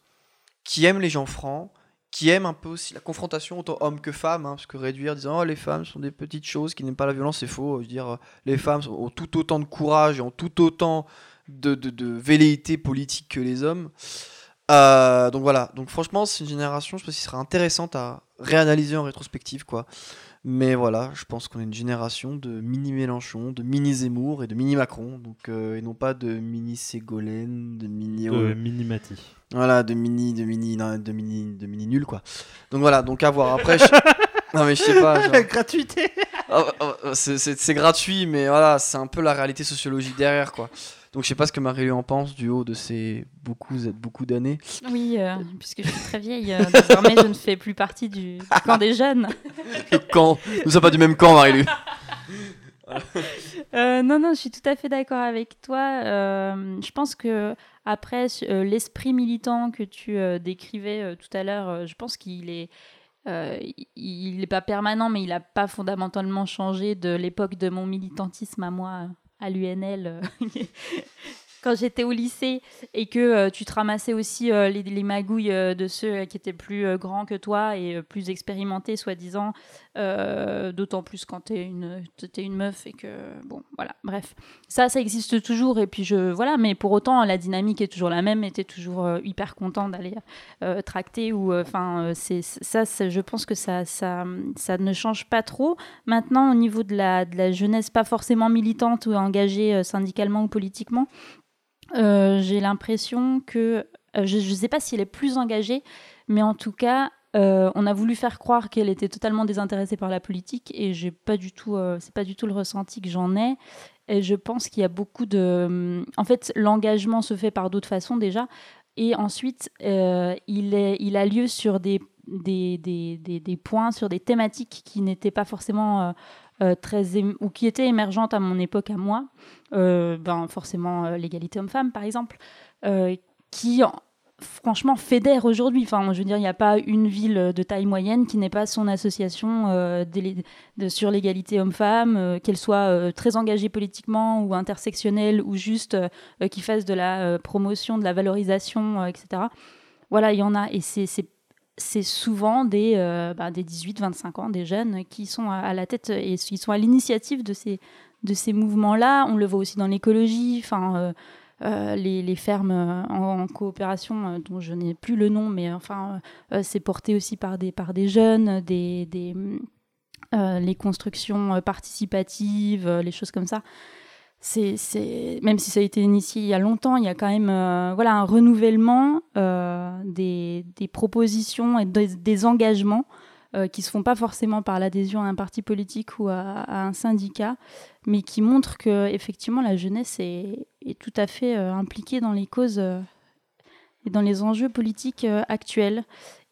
qui aime les gens francs, qui aime un peu aussi la confrontation autant homme que femme, hein, parce que réduire, disant oh, les femmes sont des petites choses qui n'aiment pas la violence, c'est faux. Je veux dire, les femmes ont tout autant de courage et ont tout autant de velléité politique que les hommes. Euh, donc voilà, donc franchement, c'est une génération, je pense, qui sera intéressante à réanalyser en rétrospective, quoi. Mais voilà, je pense qu'on est une génération de mini Mélenchon, de mini Zemmour et de mini Macron, donc euh, et non pas de mini Ségolène, de mini de Minimati. voilà, de mini, de mini, non, de mini, de mini nul quoi. Donc voilà, donc à voir. Après, je... non mais je sais pas. genre- gratuité Oh, oh, oh, c'est- c'est c'est gratuit, mais voilà, c'est un peu la réalité sociologique derrière quoi. Donc je sais pas ce que Marie en pense du haut de ses beaucoup, beaucoup d'années. Oui, euh, puisque je suis très vieille, euh, désormais je ne fais plus partie du, camp des jeunes. Le camp, nous sommes pas du même camp, Marie-Lu. Euh, non, non, je suis tout à fait d'accord avec toi. Euh, je pense que après euh, l'esprit militant que tu euh, décrivais euh, tout à l'heure, euh, je pense qu'il est, euh, il n'est pas permanent, mais il n'a pas fondamentalement changé de l'époque de mon militantisme à moi à l'UNL. euh, Quand j'étais au lycée et que euh, tu te ramassais aussi euh, les, les magouilles de ceux qui étaient plus grands que toi et plus expérimentés, soi-disant, euh, d'autant plus quand t'es une, t'es une meuf et que bon voilà bref. Ça ça existe toujours et puis je voilà mais pour autant la dynamique est toujours la même et t'es toujours euh, hyper content d'aller euh, tracter ou enfin c'est ça je pense que ça ça ça ne change pas trop. Maintenant au niveau de la de la jeunesse pas forcément militante ou engagée syndicalement ou politiquement j'ai l'impression que je ne sais pas s'il est plus engagé mais en tout cas Euh, on a voulu faire croire qu'elle était totalement désintéressée par la politique et j'ai pas du tout, euh, c'est pas du tout le ressenti que j'en ai. Et je pense qu'il y a beaucoup de, en fait, l'engagement se fait par d'autres façons déjà, et ensuite euh, il, est, il a lieu sur des des, des, des, des points, sur des thématiques qui n'étaient pas forcément très ou qui étaient émergentes à mon époque à moi. ben forcément l'égalité homme-femme par exemple, qui franchement fédère aujourd'hui. Enfin, je veux dire, il n'y a pas une ville de taille moyenne qui n'ait pas son association euh, de, sur l'égalité homme-femme, euh, qu'elle soit euh, très engagée politiquement ou intersectionnelle ou juste qui fasse de la promotion, de la valorisation, etc. Voilà, il y en a. Et c'est souvent des, bah, des 18-25 ans, des jeunes qui sont à, la tête et qui sont à l'initiative de ces, de ces mouvements-là. On le voit aussi dans l'écologie. Enfin euh, les, fermes euh, en, coopération, euh, dont je n'ai plus le nom, mais enfin, c'est porté aussi par des, par des jeunes, des, les constructions participatives, les choses comme ça. C'est, même si ça a été initié il y a longtemps, il y a quand même voilà, un renouvellement des, propositions et des, engagements qui ne se font pas forcément par l'adhésion à un parti politique ou à un syndicat, mais qui montre que effectivement la jeunesse est, tout à fait euh, impliquée dans les causes euh, et dans les enjeux politiques euh, actuels.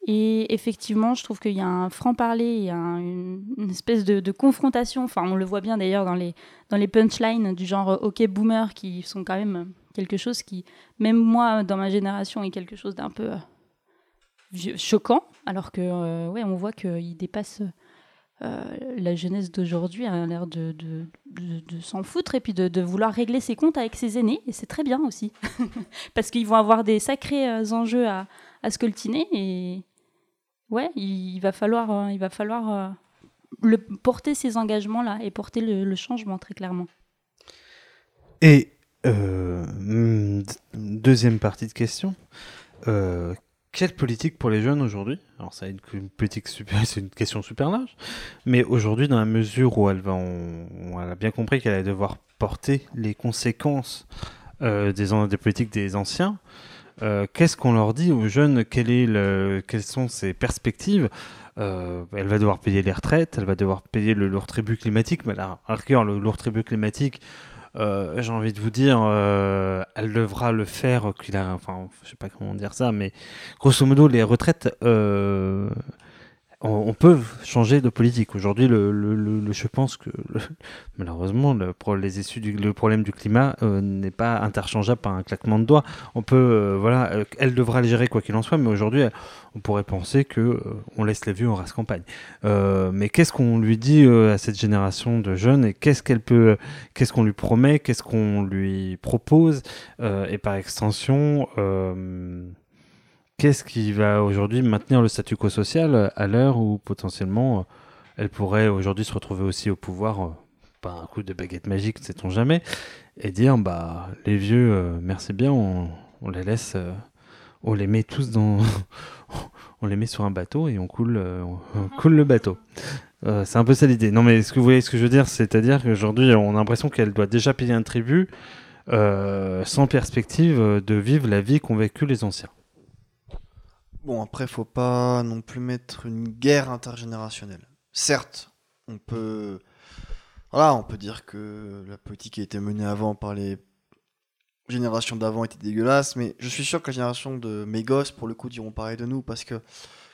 Et effectivement, je trouve qu'il y a un franc-parler, il y a une, espèce de, confrontation. Enfin, on le voit bien d'ailleurs dans les, dans les punchlines du genre OK boomer qui sont quand même quelque chose qui, même moi, dans ma génération, est quelque chose d'un peu choquant. Alors que, ouais, on voit qu'il dépasse euh, la jeunesse d'aujourd'hui a l'air de, de, s'en foutre et puis de, vouloir régler ses comptes avec ses aînés. Et c'est très bien aussi. Parce qu'ils vont avoir des sacrés euh, enjeux à, à. Et ouais, il, va falloir, euh, il va falloir porter ces engagements-là et porter le, changement très clairement. Et deuxième partie de question quelle politique pour les jeunes aujourd'hui? Alors ça, une, une politique super, c'est une question super large, mais aujourd'hui, dans la mesure où elle a bien compris qu'elle allait devoir porter les conséquences euh, des, politiques des anciens. Euh, qu'est-ce qu'on leur dit aux jeunes? Quelles sont ses perspectives? Euh, Elle va devoir payer les retraites, elle va devoir payer le lourd tribut climatique, mais à le lourd tribut climatique, euh, j'ai envie de vous dire, euh, elle devra le faire, qu'il a, enfin, je sais pas comment dire ça, mais grosso modo, les retraites, euh, on, peut changer de politique. Aujourd'hui, le, le, je pense que malheureusement, le, les issues du, problème du climat euh, n'est pas interchangeable par un claquement de doigts. On peut, euh, voilà, euh, elle devra le gérer quoi qu'il en soit, mais aujourd'hui, on pourrait penser que on laisse les vieux en race campagne. mais qu'est-ce qu'on lui dit à cette génération de jeunes et qu'est-ce qu'elle peut, qu'est-ce qu'on lui promet, qu'est-ce qu'on lui propose et par extension qu'est-ce qui va aujourd'hui maintenir le statu quo social à l'heure où potentiellement euh, elle pourrait aujourd'hui se retrouver aussi au pouvoir euh, par un coup de baguette magique, sait-on jamais, et dire bah les vieux, euh, merci bien, on, les laisse, on les met tous dans, on les met sur un bateau et on coule, on coule le bateau. c'est un peu ça l'idée. Non mais ce que vous voyez, ce que je veux dire, c'est-à-dire qu'aujourd'hui on a l'impression qu'elle doit déjà payer un tribut sans perspective de vivre la vie qu'ont vécu les anciens. Bon, après, faut pas non plus mettre une guerre intergénérationnelle. Certes, on peut. Voilà, on peut dire que la politique qui a été menée avant par les générations d'avant était dégueulasse, mais je suis sûr que la génération de mes gosses, pour le coup, diront pareil de nous, parce que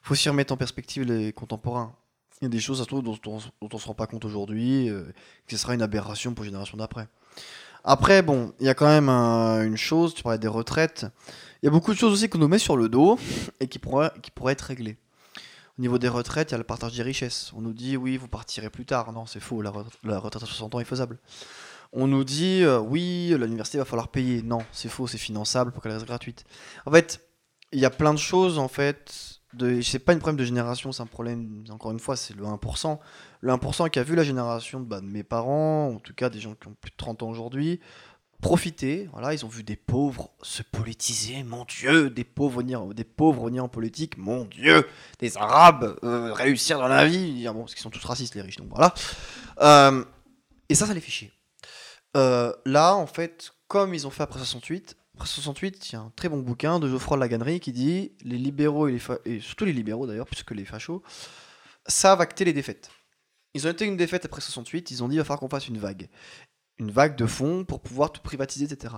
faut aussi remettre en perspective les contemporains. Il y a des choses, à dont, dont, on ne se rend pas compte aujourd'hui, euh, que ce sera une aberration pour les générations d'après. Après, bon, il y a quand même une chose, tu parlais des retraites. Il y a beaucoup de choses aussi qu'on nous met sur le dos et qui pourraient, être réglées. Au niveau des retraites, il y a le partage des richesses. On nous dit, oui, vous partirez plus tard. Non, c'est faux, la, retraite à 60 ans est faisable. On nous dit, euh, oui, l'université va falloir payer. Non, c'est faux, c'est finançable pour qu'elle reste gratuite. En fait, il y a plein de choses, en fait. C'est pas un problème de génération, c'est un problème, encore une fois, c'est le 1%. Le 1% qui a vu la génération bah, de mes parents, en tout cas des gens qui ont plus de 30 ans aujourd'hui, profiter. Voilà, ils ont vu des pauvres se politiser, mon Dieu, des pauvres venir, des pauvres venir en politique, mon Dieu, des Arabes euh, réussir dans la vie, bon, parce qu'ils sont tous racistes les riches, donc voilà. Euh, et ça, ça les fait chier. Euh, là, en fait, comme ils ont fait après 68, après 68, il y a un très bon bouquin de Geoffroy Laganerie qui dit les libéraux et, les surtout les libéraux d'ailleurs, puisque les fachos, savent acter les défaites. Ils ont été une défaite après 68, ils ont dit il va falloir qu'on fasse une vague. Une vague de fonds pour pouvoir tout privatiser, etc.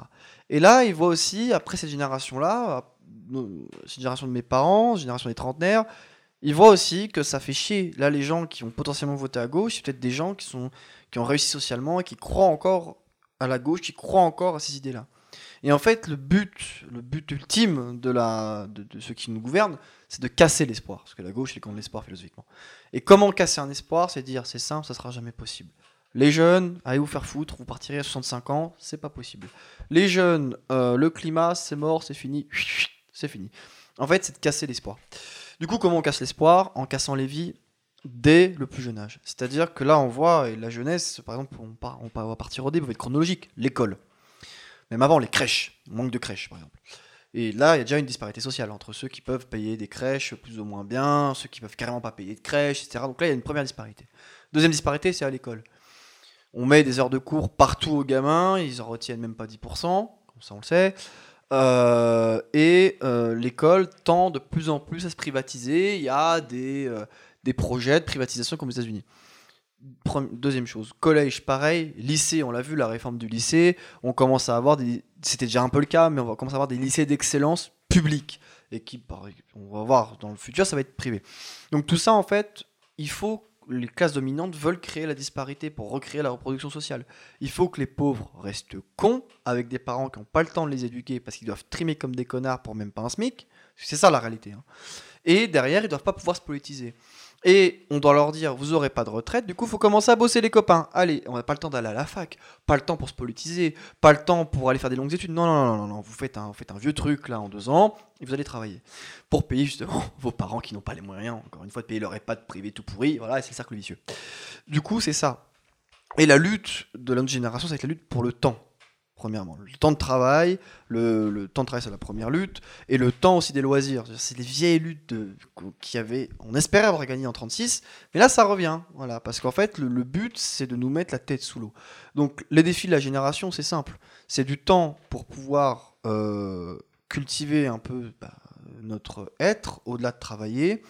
Et là, ils voient aussi, après cette génération-là, nos- cette génération de mes parents, génération des trentenaires, ils voient aussi que ça fait chier. Là, les gens qui ont potentiellement voté à gauche, c'est peut-être des gens qui, sont, qui ont réussi socialement et qui croient encore à la gauche, qui croient encore à ces idées-là. Et en fait, le but, le but ultime de, la, de, ceux qui nous gouvernent, c'est de casser l'espoir. Parce que la gauche, c'est contre l'espoir philosophiquement. Et comment casser un espoir? C'est dire, c'est simple, ça sera jamais possible. Les jeunes, allez vous faire foutre, vous partirez à 65 ans, c'est pas possible. Les jeunes, euh, le climat, c'est mort, c'est fini, c'est fini. En fait, c'est de casser l'espoir. Du coup, comment on casse l'espoir? En cassant les vies dès le plus jeune âge. C'est-à-dire que là, on voit, et la jeunesse, par exemple, on, part, on va partir au début, on va être chronologique, l'école. Même avant, les crèches, manque de crèches, par exemple. Et là, il y a déjà une disparité sociale entre ceux qui peuvent payer des crèches plus ou moins bien, ceux qui peuvent carrément pas payer de crèches, etc. Donc là, il y a une première disparité. Deuxième disparité, c'est à l'école. On met des heures de cours partout aux gamins, ils en retiennent même pas 10%, comme ça on le sait. Euh, et euh, l'école tend de plus en plus à se privatiser. Il y a des, euh, des projets de privatisation comme aux États-Unis. Deuxième chose, collège, pareil, lycée, on l'a vu, la réforme du lycée, on commence à avoir des. C'était déjà un peu le cas, mais on va commencer à avoir des lycées d'excellence publics. Et qui, on va voir dans le futur, ça va être privé. Donc tout ça, en fait, il faut. Les classes dominantes veulent créer la disparité pour recréer la reproduction sociale. Il faut que les pauvres restent cons, avec des parents qui n'ont pas le temps de les éduquer parce qu'ils doivent trimer comme des connards pour même pas un SMIC. C'est ça la réalité. hein. Et derrière, ils doivent pas pouvoir se politiser. Et on doit leur dire, vous aurez pas de retraite, du coup, faut commencer à bosser les copains. Allez, on n'a pas le temps d'aller à la fac, pas le temps pour se politiser, pas le temps pour aller faire des longues études. Non, non, non, non. Vous, faites un, vieux truc là en deux ans, et vous allez travailler. Pour payer justement vos parents qui n'ont pas les moyens, encore une fois, de payer leur EHPAD privé tout pourri. Voilà, c'est le cercle vicieux. Du coup, c'est ça. Et la lutte de notre génération, c'est la lutte pour le temps. Premièrement, le temps de travail, le, temps de travail c'est la première lutte, et le temps aussi des loisirs. C'est les vieilles luttes de- qui avaient, on espérait avoir gagné en 36, mais là ça revient, voilà, parce qu'en fait le, le but c'est de nous mettre la tête sous l'eau. Donc les défis de la génération c'est simple, c'est du temps pour pouvoir euh, cultiver un peu bah, notre être au-delà de travailler,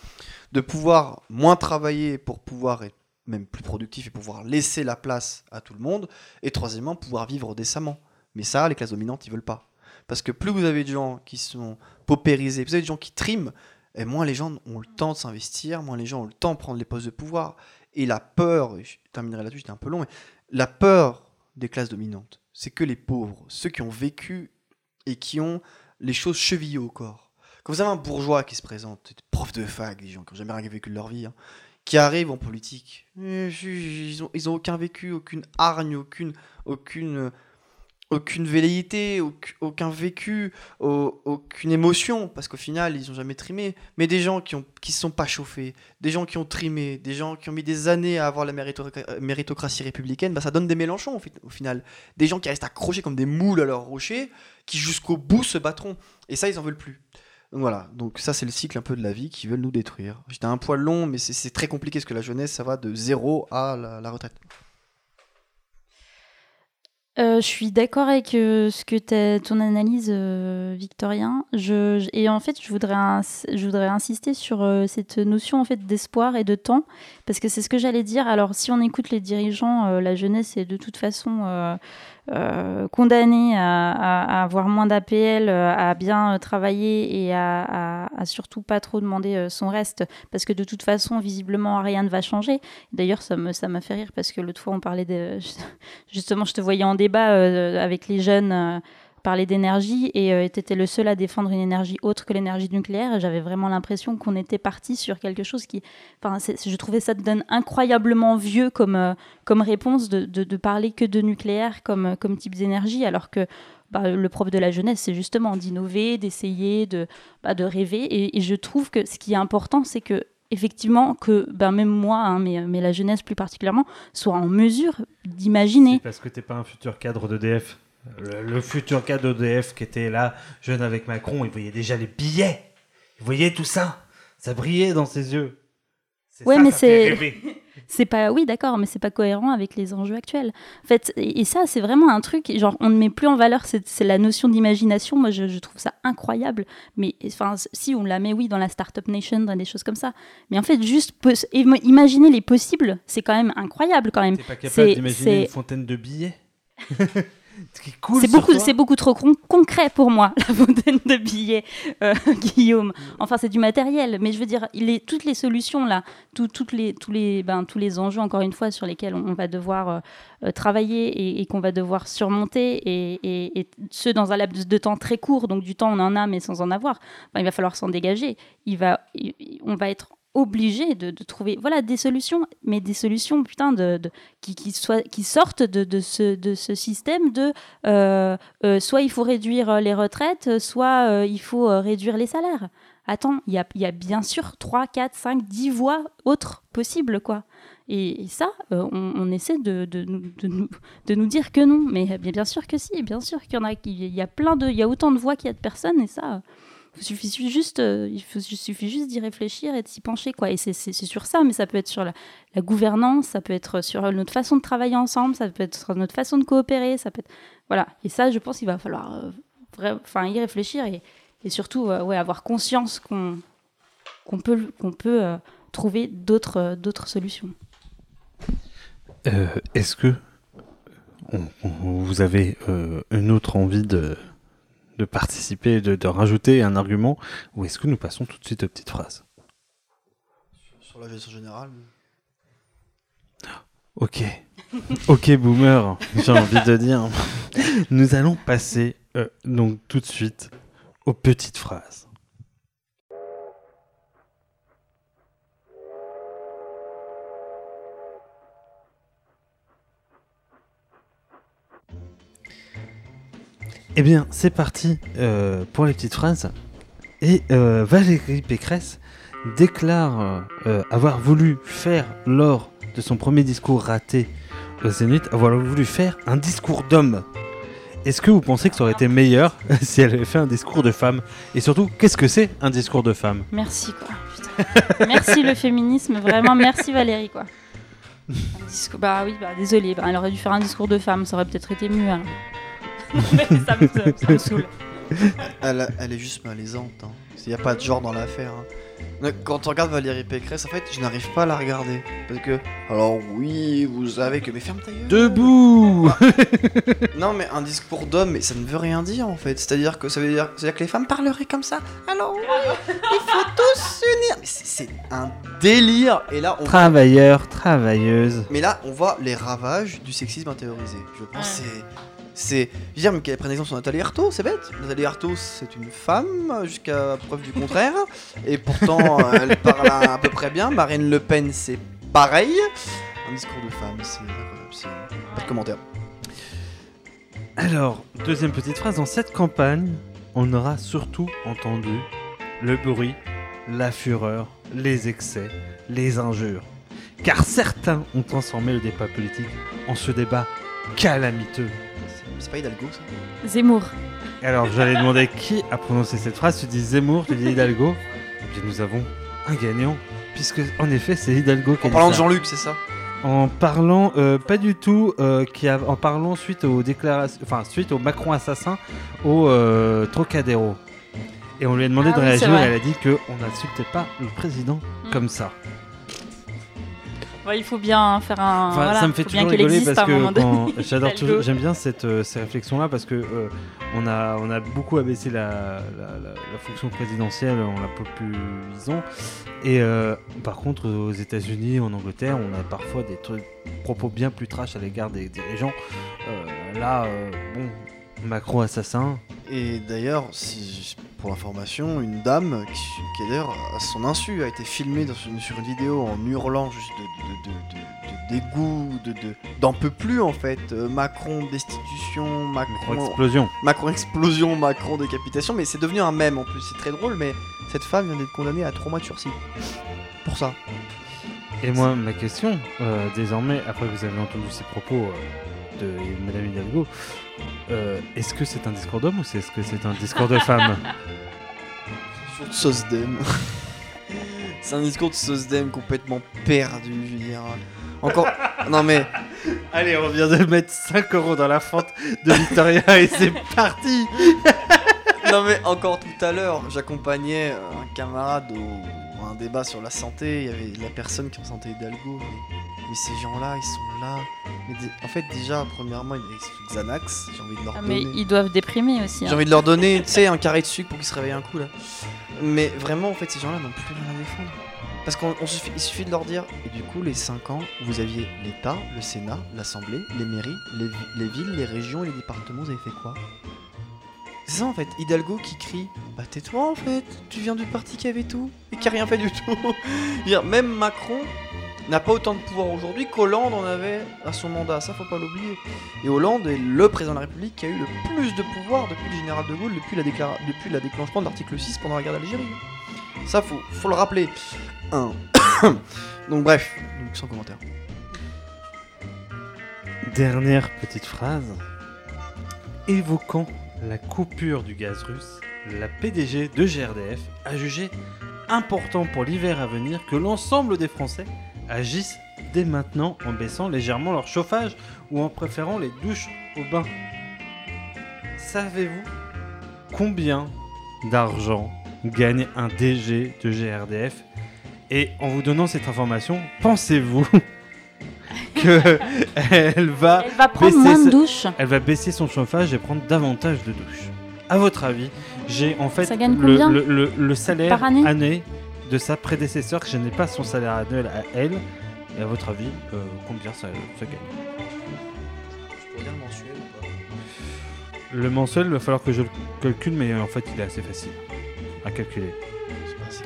de pouvoir moins travailler pour pouvoir être même plus productif et pouvoir laisser la place à tout le monde, et troisièmement pouvoir vivre décemment. Mais ça, les classes dominantes, ils veulent pas. Parce que plus vous avez de gens qui sont paupérisés, plus vous avez de gens qui triment, et moins les gens ont le temps de s'investir, moins les gens ont le temps de prendre les postes de pouvoir. Et la peur, je terminerai là-dessus, j'étais un peu long, mais la peur des classes dominantes, c'est que les pauvres, ceux qui ont vécu et qui ont les choses chevillées au corps. Quand vous avez un bourgeois qui se présente, des profs de fac, des gens qui n'ont jamais rien vécu de leur vie, hein, qui arrivent en politique, ils ont, ils ont aucun vécu, aucune hargne, aucune, aucune, aucune velléité, auc- aucun vécu, au- aucune émotion, parce qu'au final, ils ont jamais trimé. Mais des gens qui qui se sont pas chauffés, des gens qui ont trimé, des gens qui ont mis des années à avoir la mérito- méritocratie républicaine, bah ça donne des Mélenchons au, fi- au final. Des gens qui restent accrochés comme des moules à leur rocher, qui jusqu'au bout se battront. Et ça, ils en veulent plus. Donc voilà, donc ça c'est le cycle un peu de la vie qui veulent nous détruire. J'étais un poil long, mais c'est très compliqué parce que la jeunesse, ça va de zéro à la retraite. Euh, je suis d'accord avec euh, ce que ton analyse, euh, Victorien. Et en fait, je voudrais, je voudrais insister sur cette notion en fait d'espoir et de temps, parce que c'est ce que j'allais dire. Alors, si on écoute les dirigeants, la jeunesse est de toute façon euh, condamnée à, avoir moins d'APL, euh, à bien euh, travailler et à, surtout pas trop demander euh, son reste, parce que de toute façon, visiblement, rien ne va changer. D'ailleurs, ça m'a fait rire parce que l'autre fois, on parlait justement, je te voyais en débat avec les jeunes parler d'énergie et euh, tu le seul à défendre une énergie autre que l'énergie nucléaire. J'avais vraiment l'impression qu'on était parti sur quelque chose qui. Enfin, je trouvais ça te donne incroyablement vieux comme, euh, comme réponse de, de, parler que de nucléaire comme, euh, comme type d'énergie, alors que. bah, le propre de la jeunesse, c'est justement d'innover, d'essayer, de, bah, de rêver. Et, je trouve que ce qui est important, c'est que effectivement que ben même moi, hein, mais, mais la jeunesse plus particulièrement, soit en mesure d'imaginer. Parce que t'es pas un futur cadre d'EDF. Le, le futur cadre d'EDF qui était là, jeune avec Macron, il voyait déjà les billets. Il voyait tout ça. Ça brillait dans ses yeux. Ça, mais c'est- c'est pas, oui, d'accord, mais c'est pas cohérent avec les enjeux actuels. En fait, et, ça, c'est vraiment un truc, genre, on ne met plus en valeur, c'est la notion d'imagination. Moi, je, je trouve ça incroyable. Mais, enfin, si on la met, oui, dans la Startup Nation, dans des choses comme ça. Mais en fait, juste imaginer les possibles, c'est quand même incroyable, quand même. T'es pas capable d'imaginer une fontaine de billets? Cool C'est beaucoup, c'est beaucoup trop con- concret pour moi, la fontaine de billets, euh, Guillaume. Enfin, c'est du matériel, mais je veux dire, il est, toutes les solutions là, tout- toutes les, tous les, ben, tous les enjeux encore une fois sur lesquels on, on va devoir euh, euh, travailler et, et qu'on va devoir surmonter, et, et, et ce dans un laps de temps très court, donc du temps on en a mais sans en avoir. Enfin, il va falloir s'en dégager. Il va, on va être obligé de, trouver voilà des solutions mais des solutions putain de, qui, qui, soient, qui sortent de, de, ce, de ce système de euh, euh, soit il faut réduire euh, les retraites, soit il faut réduire les salaires. Attends, il y a, il y a bien sûr 3, 4, 5, 10 voies autres possibles, quoi. Et, ça, on, essaie de, de, nous- de nous, dire que non. Mais bien, sûr que si, bien sûr qu'il y en a, qu'il y a plein de, il y a autant de voix qu'il y a de personnes, et ça, il suffit juste, euh, il il suffit juste d'y réfléchir et de s'y pencher, quoi. Et c'est sur ça, mais ça peut être sur la, gouvernance, ça peut être sur notre façon de travailler ensemble, ça peut être sur notre façon de coopérer, ça peut être... Voilà. Et ça, je pense qu'il va falloir euh, y réfléchir et, surtout euh, avoir conscience qu'on peut, qu'on peut trouver d'autres solutions. Est-ce que vous avez une autre envie de, de participer, de, de rajouter un argument, ou est-ce que nous passons tout de suite aux petites phrases? Sur la gestion générale. Ok. Ok, boomer, j'ai envie de dire. Nous allons passer euh, donc tout de suite aux petites phrases. Eh bien, c'est parti euh, pour les petites phrases. Et euh, Valérie Pécresse déclare euh, avoir voulu faire lors de son premier discours raté au Zénith, avoir voulu faire un discours d'homme. Est-ce que vous pensez que ça aurait été meilleur si elle avait fait un discours de femme? Et surtout, qu'est-ce que c'est un discours de femme? Merci, quoi. Merci le féminisme, vraiment merci Valérie, quoi. Discours- Bah oui, bah désolé, bah, elle aurait dû faire un discours de femme, ça aurait peut-être été mieux. alors. Mais ça, me, ça me saoule. Elle, elle est juste malaisante. Il n'y a pas de genre dans l'affaire. hein. Quand on regarde Valérie Pécresse, en fait, je n'arrive pas à la regarder. Parce que, alors oui, vous savez que. Mais ferme ta gueule Debout Non, mais un discours d'homme, mais ça ne veut rien dire en fait. C'est-à-dire que ça veut dire, c'est-à-dire que les femmes parleraient comme ça. Alors oui, il faut tous s'unir. Mais c'est c'est un délire. Et là, on Travailleurs, travailleuses. Mais là, on voit les ravages du sexisme intériorisé. Je pense que c'est. C'est. Je veux dire, mais qu'elle prenne exemple sur Nathalie Arthaud, c'est bête. Nathalie Arthaud, c'est une femme, jusqu'à preuve du contraire. Et pourtant, elle parle à, à peu près bien. Marine Le Pen, c'est pareil. Un discours de femme, c'est. c'est- Pas de commentaire. Alors, deuxième petite phrase, dans cette campagne, on aura surtout entendu le bruit, la fureur, les excès, les injures. Car certains ont transformé le débat politique en ce débat calamiteux. C'est- C'est pas Hidalgo, ça Zemmour. Alors, j'allais demander qui a prononcé cette phrase. Tu dis Zemmour, tu dis Hidalgo. Et puis nous avons un gagnant, puisque en effet, c'est Hidalgo qui a En parlant de. Jean-Luc, c'est ça? En parlant, euh, pas du tout, euh, qui a, en parlant suite aux déclarations, enfin suite au Macron assassin au euh, Trocadéro. Et on lui a demandé Ah de oui, réagir, vrai. elle a dit qu'on n'insultait pas le président Mm. comme ça. Il faut bien faire un. Enfin, voilà, ça me fait toujours rigoler existe parce que j'adore toujours, j'aime bien cette, euh, ces réflexions-là parce que euh, on a on a beaucoup abaissé la, la, la- la fonction présidentielle en la populisant et euh, par contre aux États-Unis, en Angleterre, on a parfois des trucs propos bien plus trash à l'égard des dirigeants. Euh, là, euh, bon, Macron assassin. Et d'ailleurs, si, pour l'information, une dame qui, qui est d'ailleurs à son insu a été filmée dans une- sur une vidéo en hurlant juste de, de, de, dégoût, de, de- d'en peut plus en fait. Euh, Macron destitution, Macron, Explosion. Macron explosion, Macron décapitation, mais c'est devenu un mème en plus. C'est très drôle, mais cette femme vient d'être condamnée à 3 mois de sursis. Pour ça. Et moi, ma question, euh, désormais, après que vous avez entendu ces propos euh, de Madame Hidalgo, euh, est-ce que c'est un discours d'homme ou c'est- est-ce que c'est un discours de femme Sur sauce d'em. C'est un discours de Sosdem complètement perdu, je veux dire. Encore. Non mais. Allez, on vient de mettre 5 euros dans la fente de Victoria et c'est parti Non mais encore tout à l'heure, j'accompagnais un camarade au un débat sur la santé. Il y avait la personne qui ressentait Hidalgo. Mais, mais ces gens-là, ils sont là. Mais en fait, déjà, premièrement, ils ont Xanax. J'ai envie de leur Ah, mais donner. ils doivent déprimer aussi. J'ai hein. envie de leur donner, tu sais, un carré de sucre pour qu'ils se réveillent un coup là. Mais vraiment, en fait, ces gens-là n'ont plus rien à défendre. Parce qu'il suffit, suffit de leur dire, et du coup, les 5 ans, vous aviez l'État, le Sénat, l'Assemblée, les mairies, les, les villes, les régions et les départements, vous avez fait quoi? C'est ça en fait, Hidalgo qui crie Bah tais-toi en fait, tu viens du parti qui avait tout et qui a rien fait du tout. Même Macron n'a pas autant de pouvoir aujourd'hui qu'Hollande en avait à son mandat, ça faut pas l'oublier. Et Hollande est le président de la République qui a eu le plus de pouvoir depuis le général de Gaulle, depuis la, déclara- depuis déclenchement de l'article 6 pendant la guerre d'Algérie. Ça, faut, faut le rappeler. Donc bref, sans commentaire. Dernière petite phrase. Évoquant la coupure du gaz russe, la PDG de GRDF a jugé important pour l'hiver à venir que l'ensemble des Français agissent dès maintenant en baissant légèrement leur chauffage ou en préférant les douches au bain. Savez-vous combien d'argent gagne un DG de GRDF Et en vous donnant cette information, pensez-vous que elle va Elle va prendre baisser moins de sa- douches. elle va baisser son chauffage et prendre davantage de douches. À votre avis, j'ai en fait Ça gagne le, combien le- le- le salaire Par année de sa prédécesseur, que je n'ai pas son salaire annuel à elle. Et à votre avis, euh, combien ça, ça gagne? Je pourrais dire mensuel ou pas? Le mensuel, il va falloir que je le calcule, mais en fait, il est assez facile à calculer. C'est pas assez.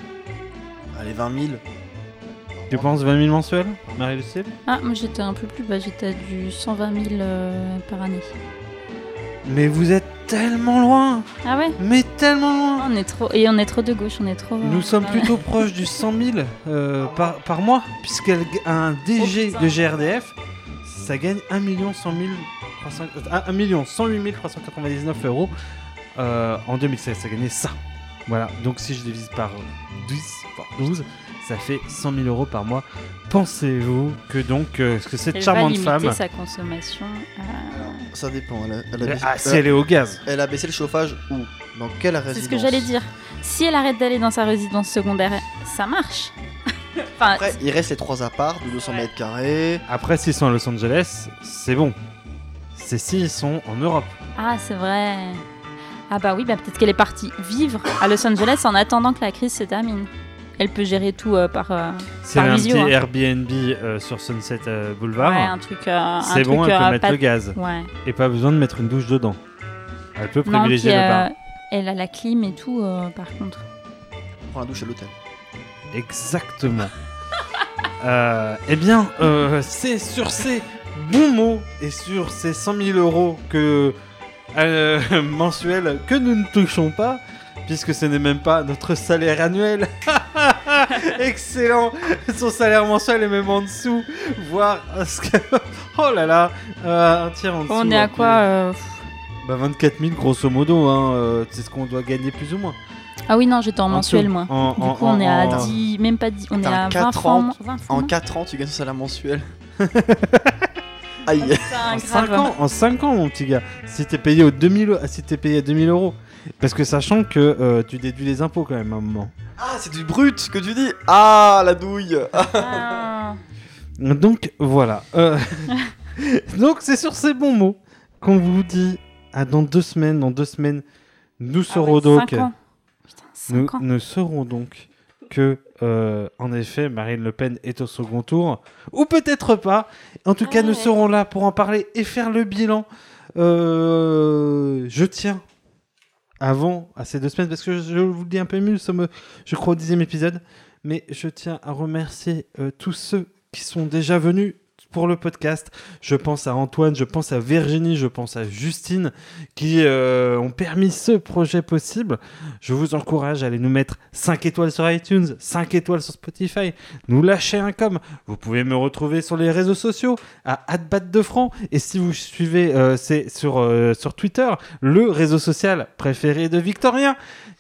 Allez, 20 000. Tu penses 20 000 mensuels, Marie-Lucille? Ah, moi j'étais un peu plus bas, j'étais à du 120 000 euh, par année. Mais vous êtes tellement loin Ah ouais Mais tellement loin on est trop Et on est trop de gauche, on est trop. Nous sommes Ouais. plutôt proches du 100 000 euh, par, par mois, puisqu'un DG Oh, de GRDF, ça gagne 1 million 100 000 300 ah, 1 million 108 399 euros euh, en 2016. Ça gagnait ça. Voilà, donc si je divise par 10, par 12, ça fait 100 000 euros par mois. Pensez-vous que donc euh, que cette Elle charmante va limiter femme, sa consommation. à- Ça dépend. Elle a, elle a baissé, ah, si elle est au gaz, elle a baissé le chauffage où? Dans quelle résidence C'est ce que j'allais dire. Si elle arrête d'aller dans sa résidence secondaire, ça marche. enfin, Après, il reste les trois apparts de 200 Ouais. mètres carrés. après s'ils sont à Los Angeles, c'est bon. C'est s'ils sont en Europe. ah, c'est vrai. Ah bah oui, bah peut-être qu'elle est partie vivre à Los Angeles en attendant que la crise se termine. Elle peut gérer tout euh, par. euh, Par un visio, petit hein. Airbnb euh, sur Sunset euh, Boulevard, ouais, un truc. euh, un c'est bon, truc, elle peut euh, mettre pas- le gaz. Ouais. Et pas besoin de mettre une douche dedans. Elle peut Non, privilégier puis, le bar. euh, elle a la clim et tout, euh, par contre. Prends la douche à l'hôtel. Exactement. Euh, eh bien, euh, c'est sur ces bons mots et sur ces 100 000 euros que, euh, mensuels que nous ne touchons pas, puisque ce n'est même pas notre salaire annuel. Excellent Son salaire mensuel est même en dessous, voire... ce que- oh là là euh, Un tiers en dessous. On est à quoi euh. Bah 24 000 grosso modo, hein, euh, c'est ce qu'on doit gagner plus ou moins. Ah oui, non, j'étais en En mensuel, moi. En- du en- coup, on est à en- 10, même pas 10, on est à un 20 4 francs. ans, 20 francs, En non 4 ans, tu gagnes ton salaire mensuel. Aïe. En grave. 5 ans, en 5 ans, mon petit gars. Si t'es payé au 2000, eu- si t'es payé à 2000 euros. Parce que sachant que euh, tu déduis les impôts quand même à un moment. Ah, c'est du brut ce que tu dis. Ah, la douille. Ah. Donc voilà. Euh, Donc c'est sur ces bons mots qu'on vous dit à dans deux semaines. Dans deux semaines, nous Ah serons ouais, donc. cinq ans. Putain, cinq Nous, ans. nous saurons donc que, euh, en effet, Marine Le Pen est au second tour, ou peut-être pas. En tout cas, Ouais. nous serons là pour en parler et faire le bilan. Euh, je tiens, avant, à ces deux semaines, parce que je vous le dis un peu mieux, nous sommes, je crois, au dixième épisode, mais je tiens à remercier euh, tous ceux qui sont déjà venus pour le podcast. Je pense à Antoine, je pense à Virginie, je pense à Justine, qui euh, ont permis ce projet possible. Je vous encourage à aller nous mettre 5 étoiles sur iTunes, 5 étoiles sur Spotify, nous lâcher un com. Vous pouvez me retrouver sur les réseaux sociaux à de francs et si vous suivez euh, c'est sur, euh, sur Twitter, le réseau social préféré de Victorien.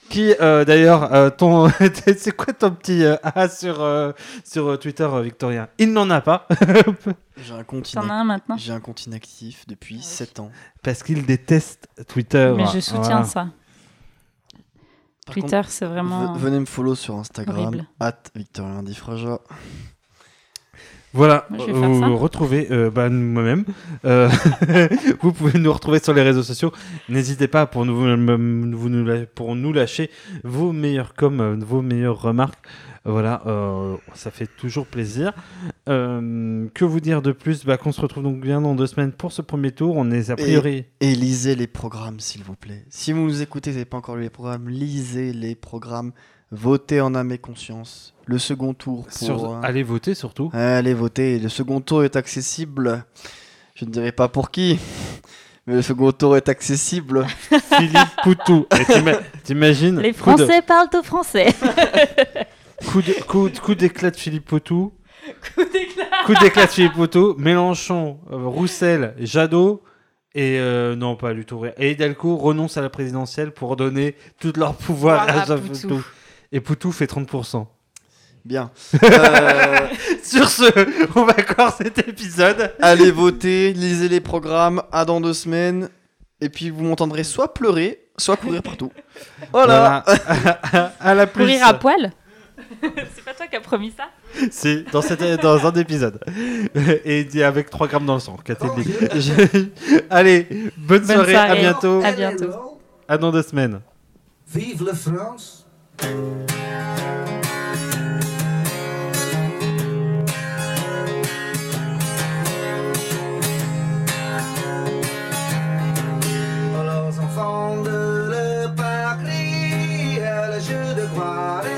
Qui, euh, d'ailleurs, euh, ton, c'est quoi ton petit euh, A sur, euh, sur Twitter, euh, Victorien Il n'en a pas, J'ai un compte T'en as un maintenant? J'ai un compte inactif depuis 7 ans. parce qu'il déteste Twitter. Mais je soutiens Voilà. ça. Par Twitter, c'est vraiment. Venez me follow sur Instagram, horrible. at Victorien Diffraja. Voilà, Moi, faire vous retrouvez euh, bah, moi-même. Euh, vous pouvez nous retrouver sur les réseaux sociaux. N'hésitez pas pour nous, vous nous la- pour nous lâcher vos meilleurs coms, euh, vos meilleures remarques. Voilà, euh, ça fait toujours plaisir. Euh, que vous dire de plus? Bah, Qu'on se retrouve donc bien dans deux semaines pour ce premier tour. On est a priori. Et lisez les programmes, s'il vous plaît. Si vous nous écoutez, vous n'avez pas encore lu les programmes, lisez les programmes. Votez en âme et conscience. Le second tour pour... sur- euh, Allez voter surtout. Allez voter. Le second tour est accessible. Je ne dirai pas pour qui, mais le second tour est accessible. Philippe Poutou. T'imagines? Les de- Français parlent au français. Coup de- coup- coup d'éclat de Philippe Poutou. Coup d'éclat. Coup d'éclat de Philippe Poutou. Mélenchon, euh, Roussel, Jadot. Et euh, non, pas du tout. Et Hidalgo renonce à la présidentielle pour donner tout leur pouvoir Voilà, à Jean Poutou. Poutou. Et Poutou fait 30%. Bien. Euh, Sur ce, on va clore cet épisode. allez voter, lisez les programmes. À dans deux semaines. Et puis vous m'entendrez soit pleurer, soit courir partout. Voilà. Voilà. à la plus. Courir à poil C'est pas toi qui as promis ça? C'est dans, cette- dans un épisode. Et avec 3 grammes dans le sang. Je- Allez, bonne, Bonne soirée, à soirée. bientôt. À bientôt. À dans deux semaines. Vive la France para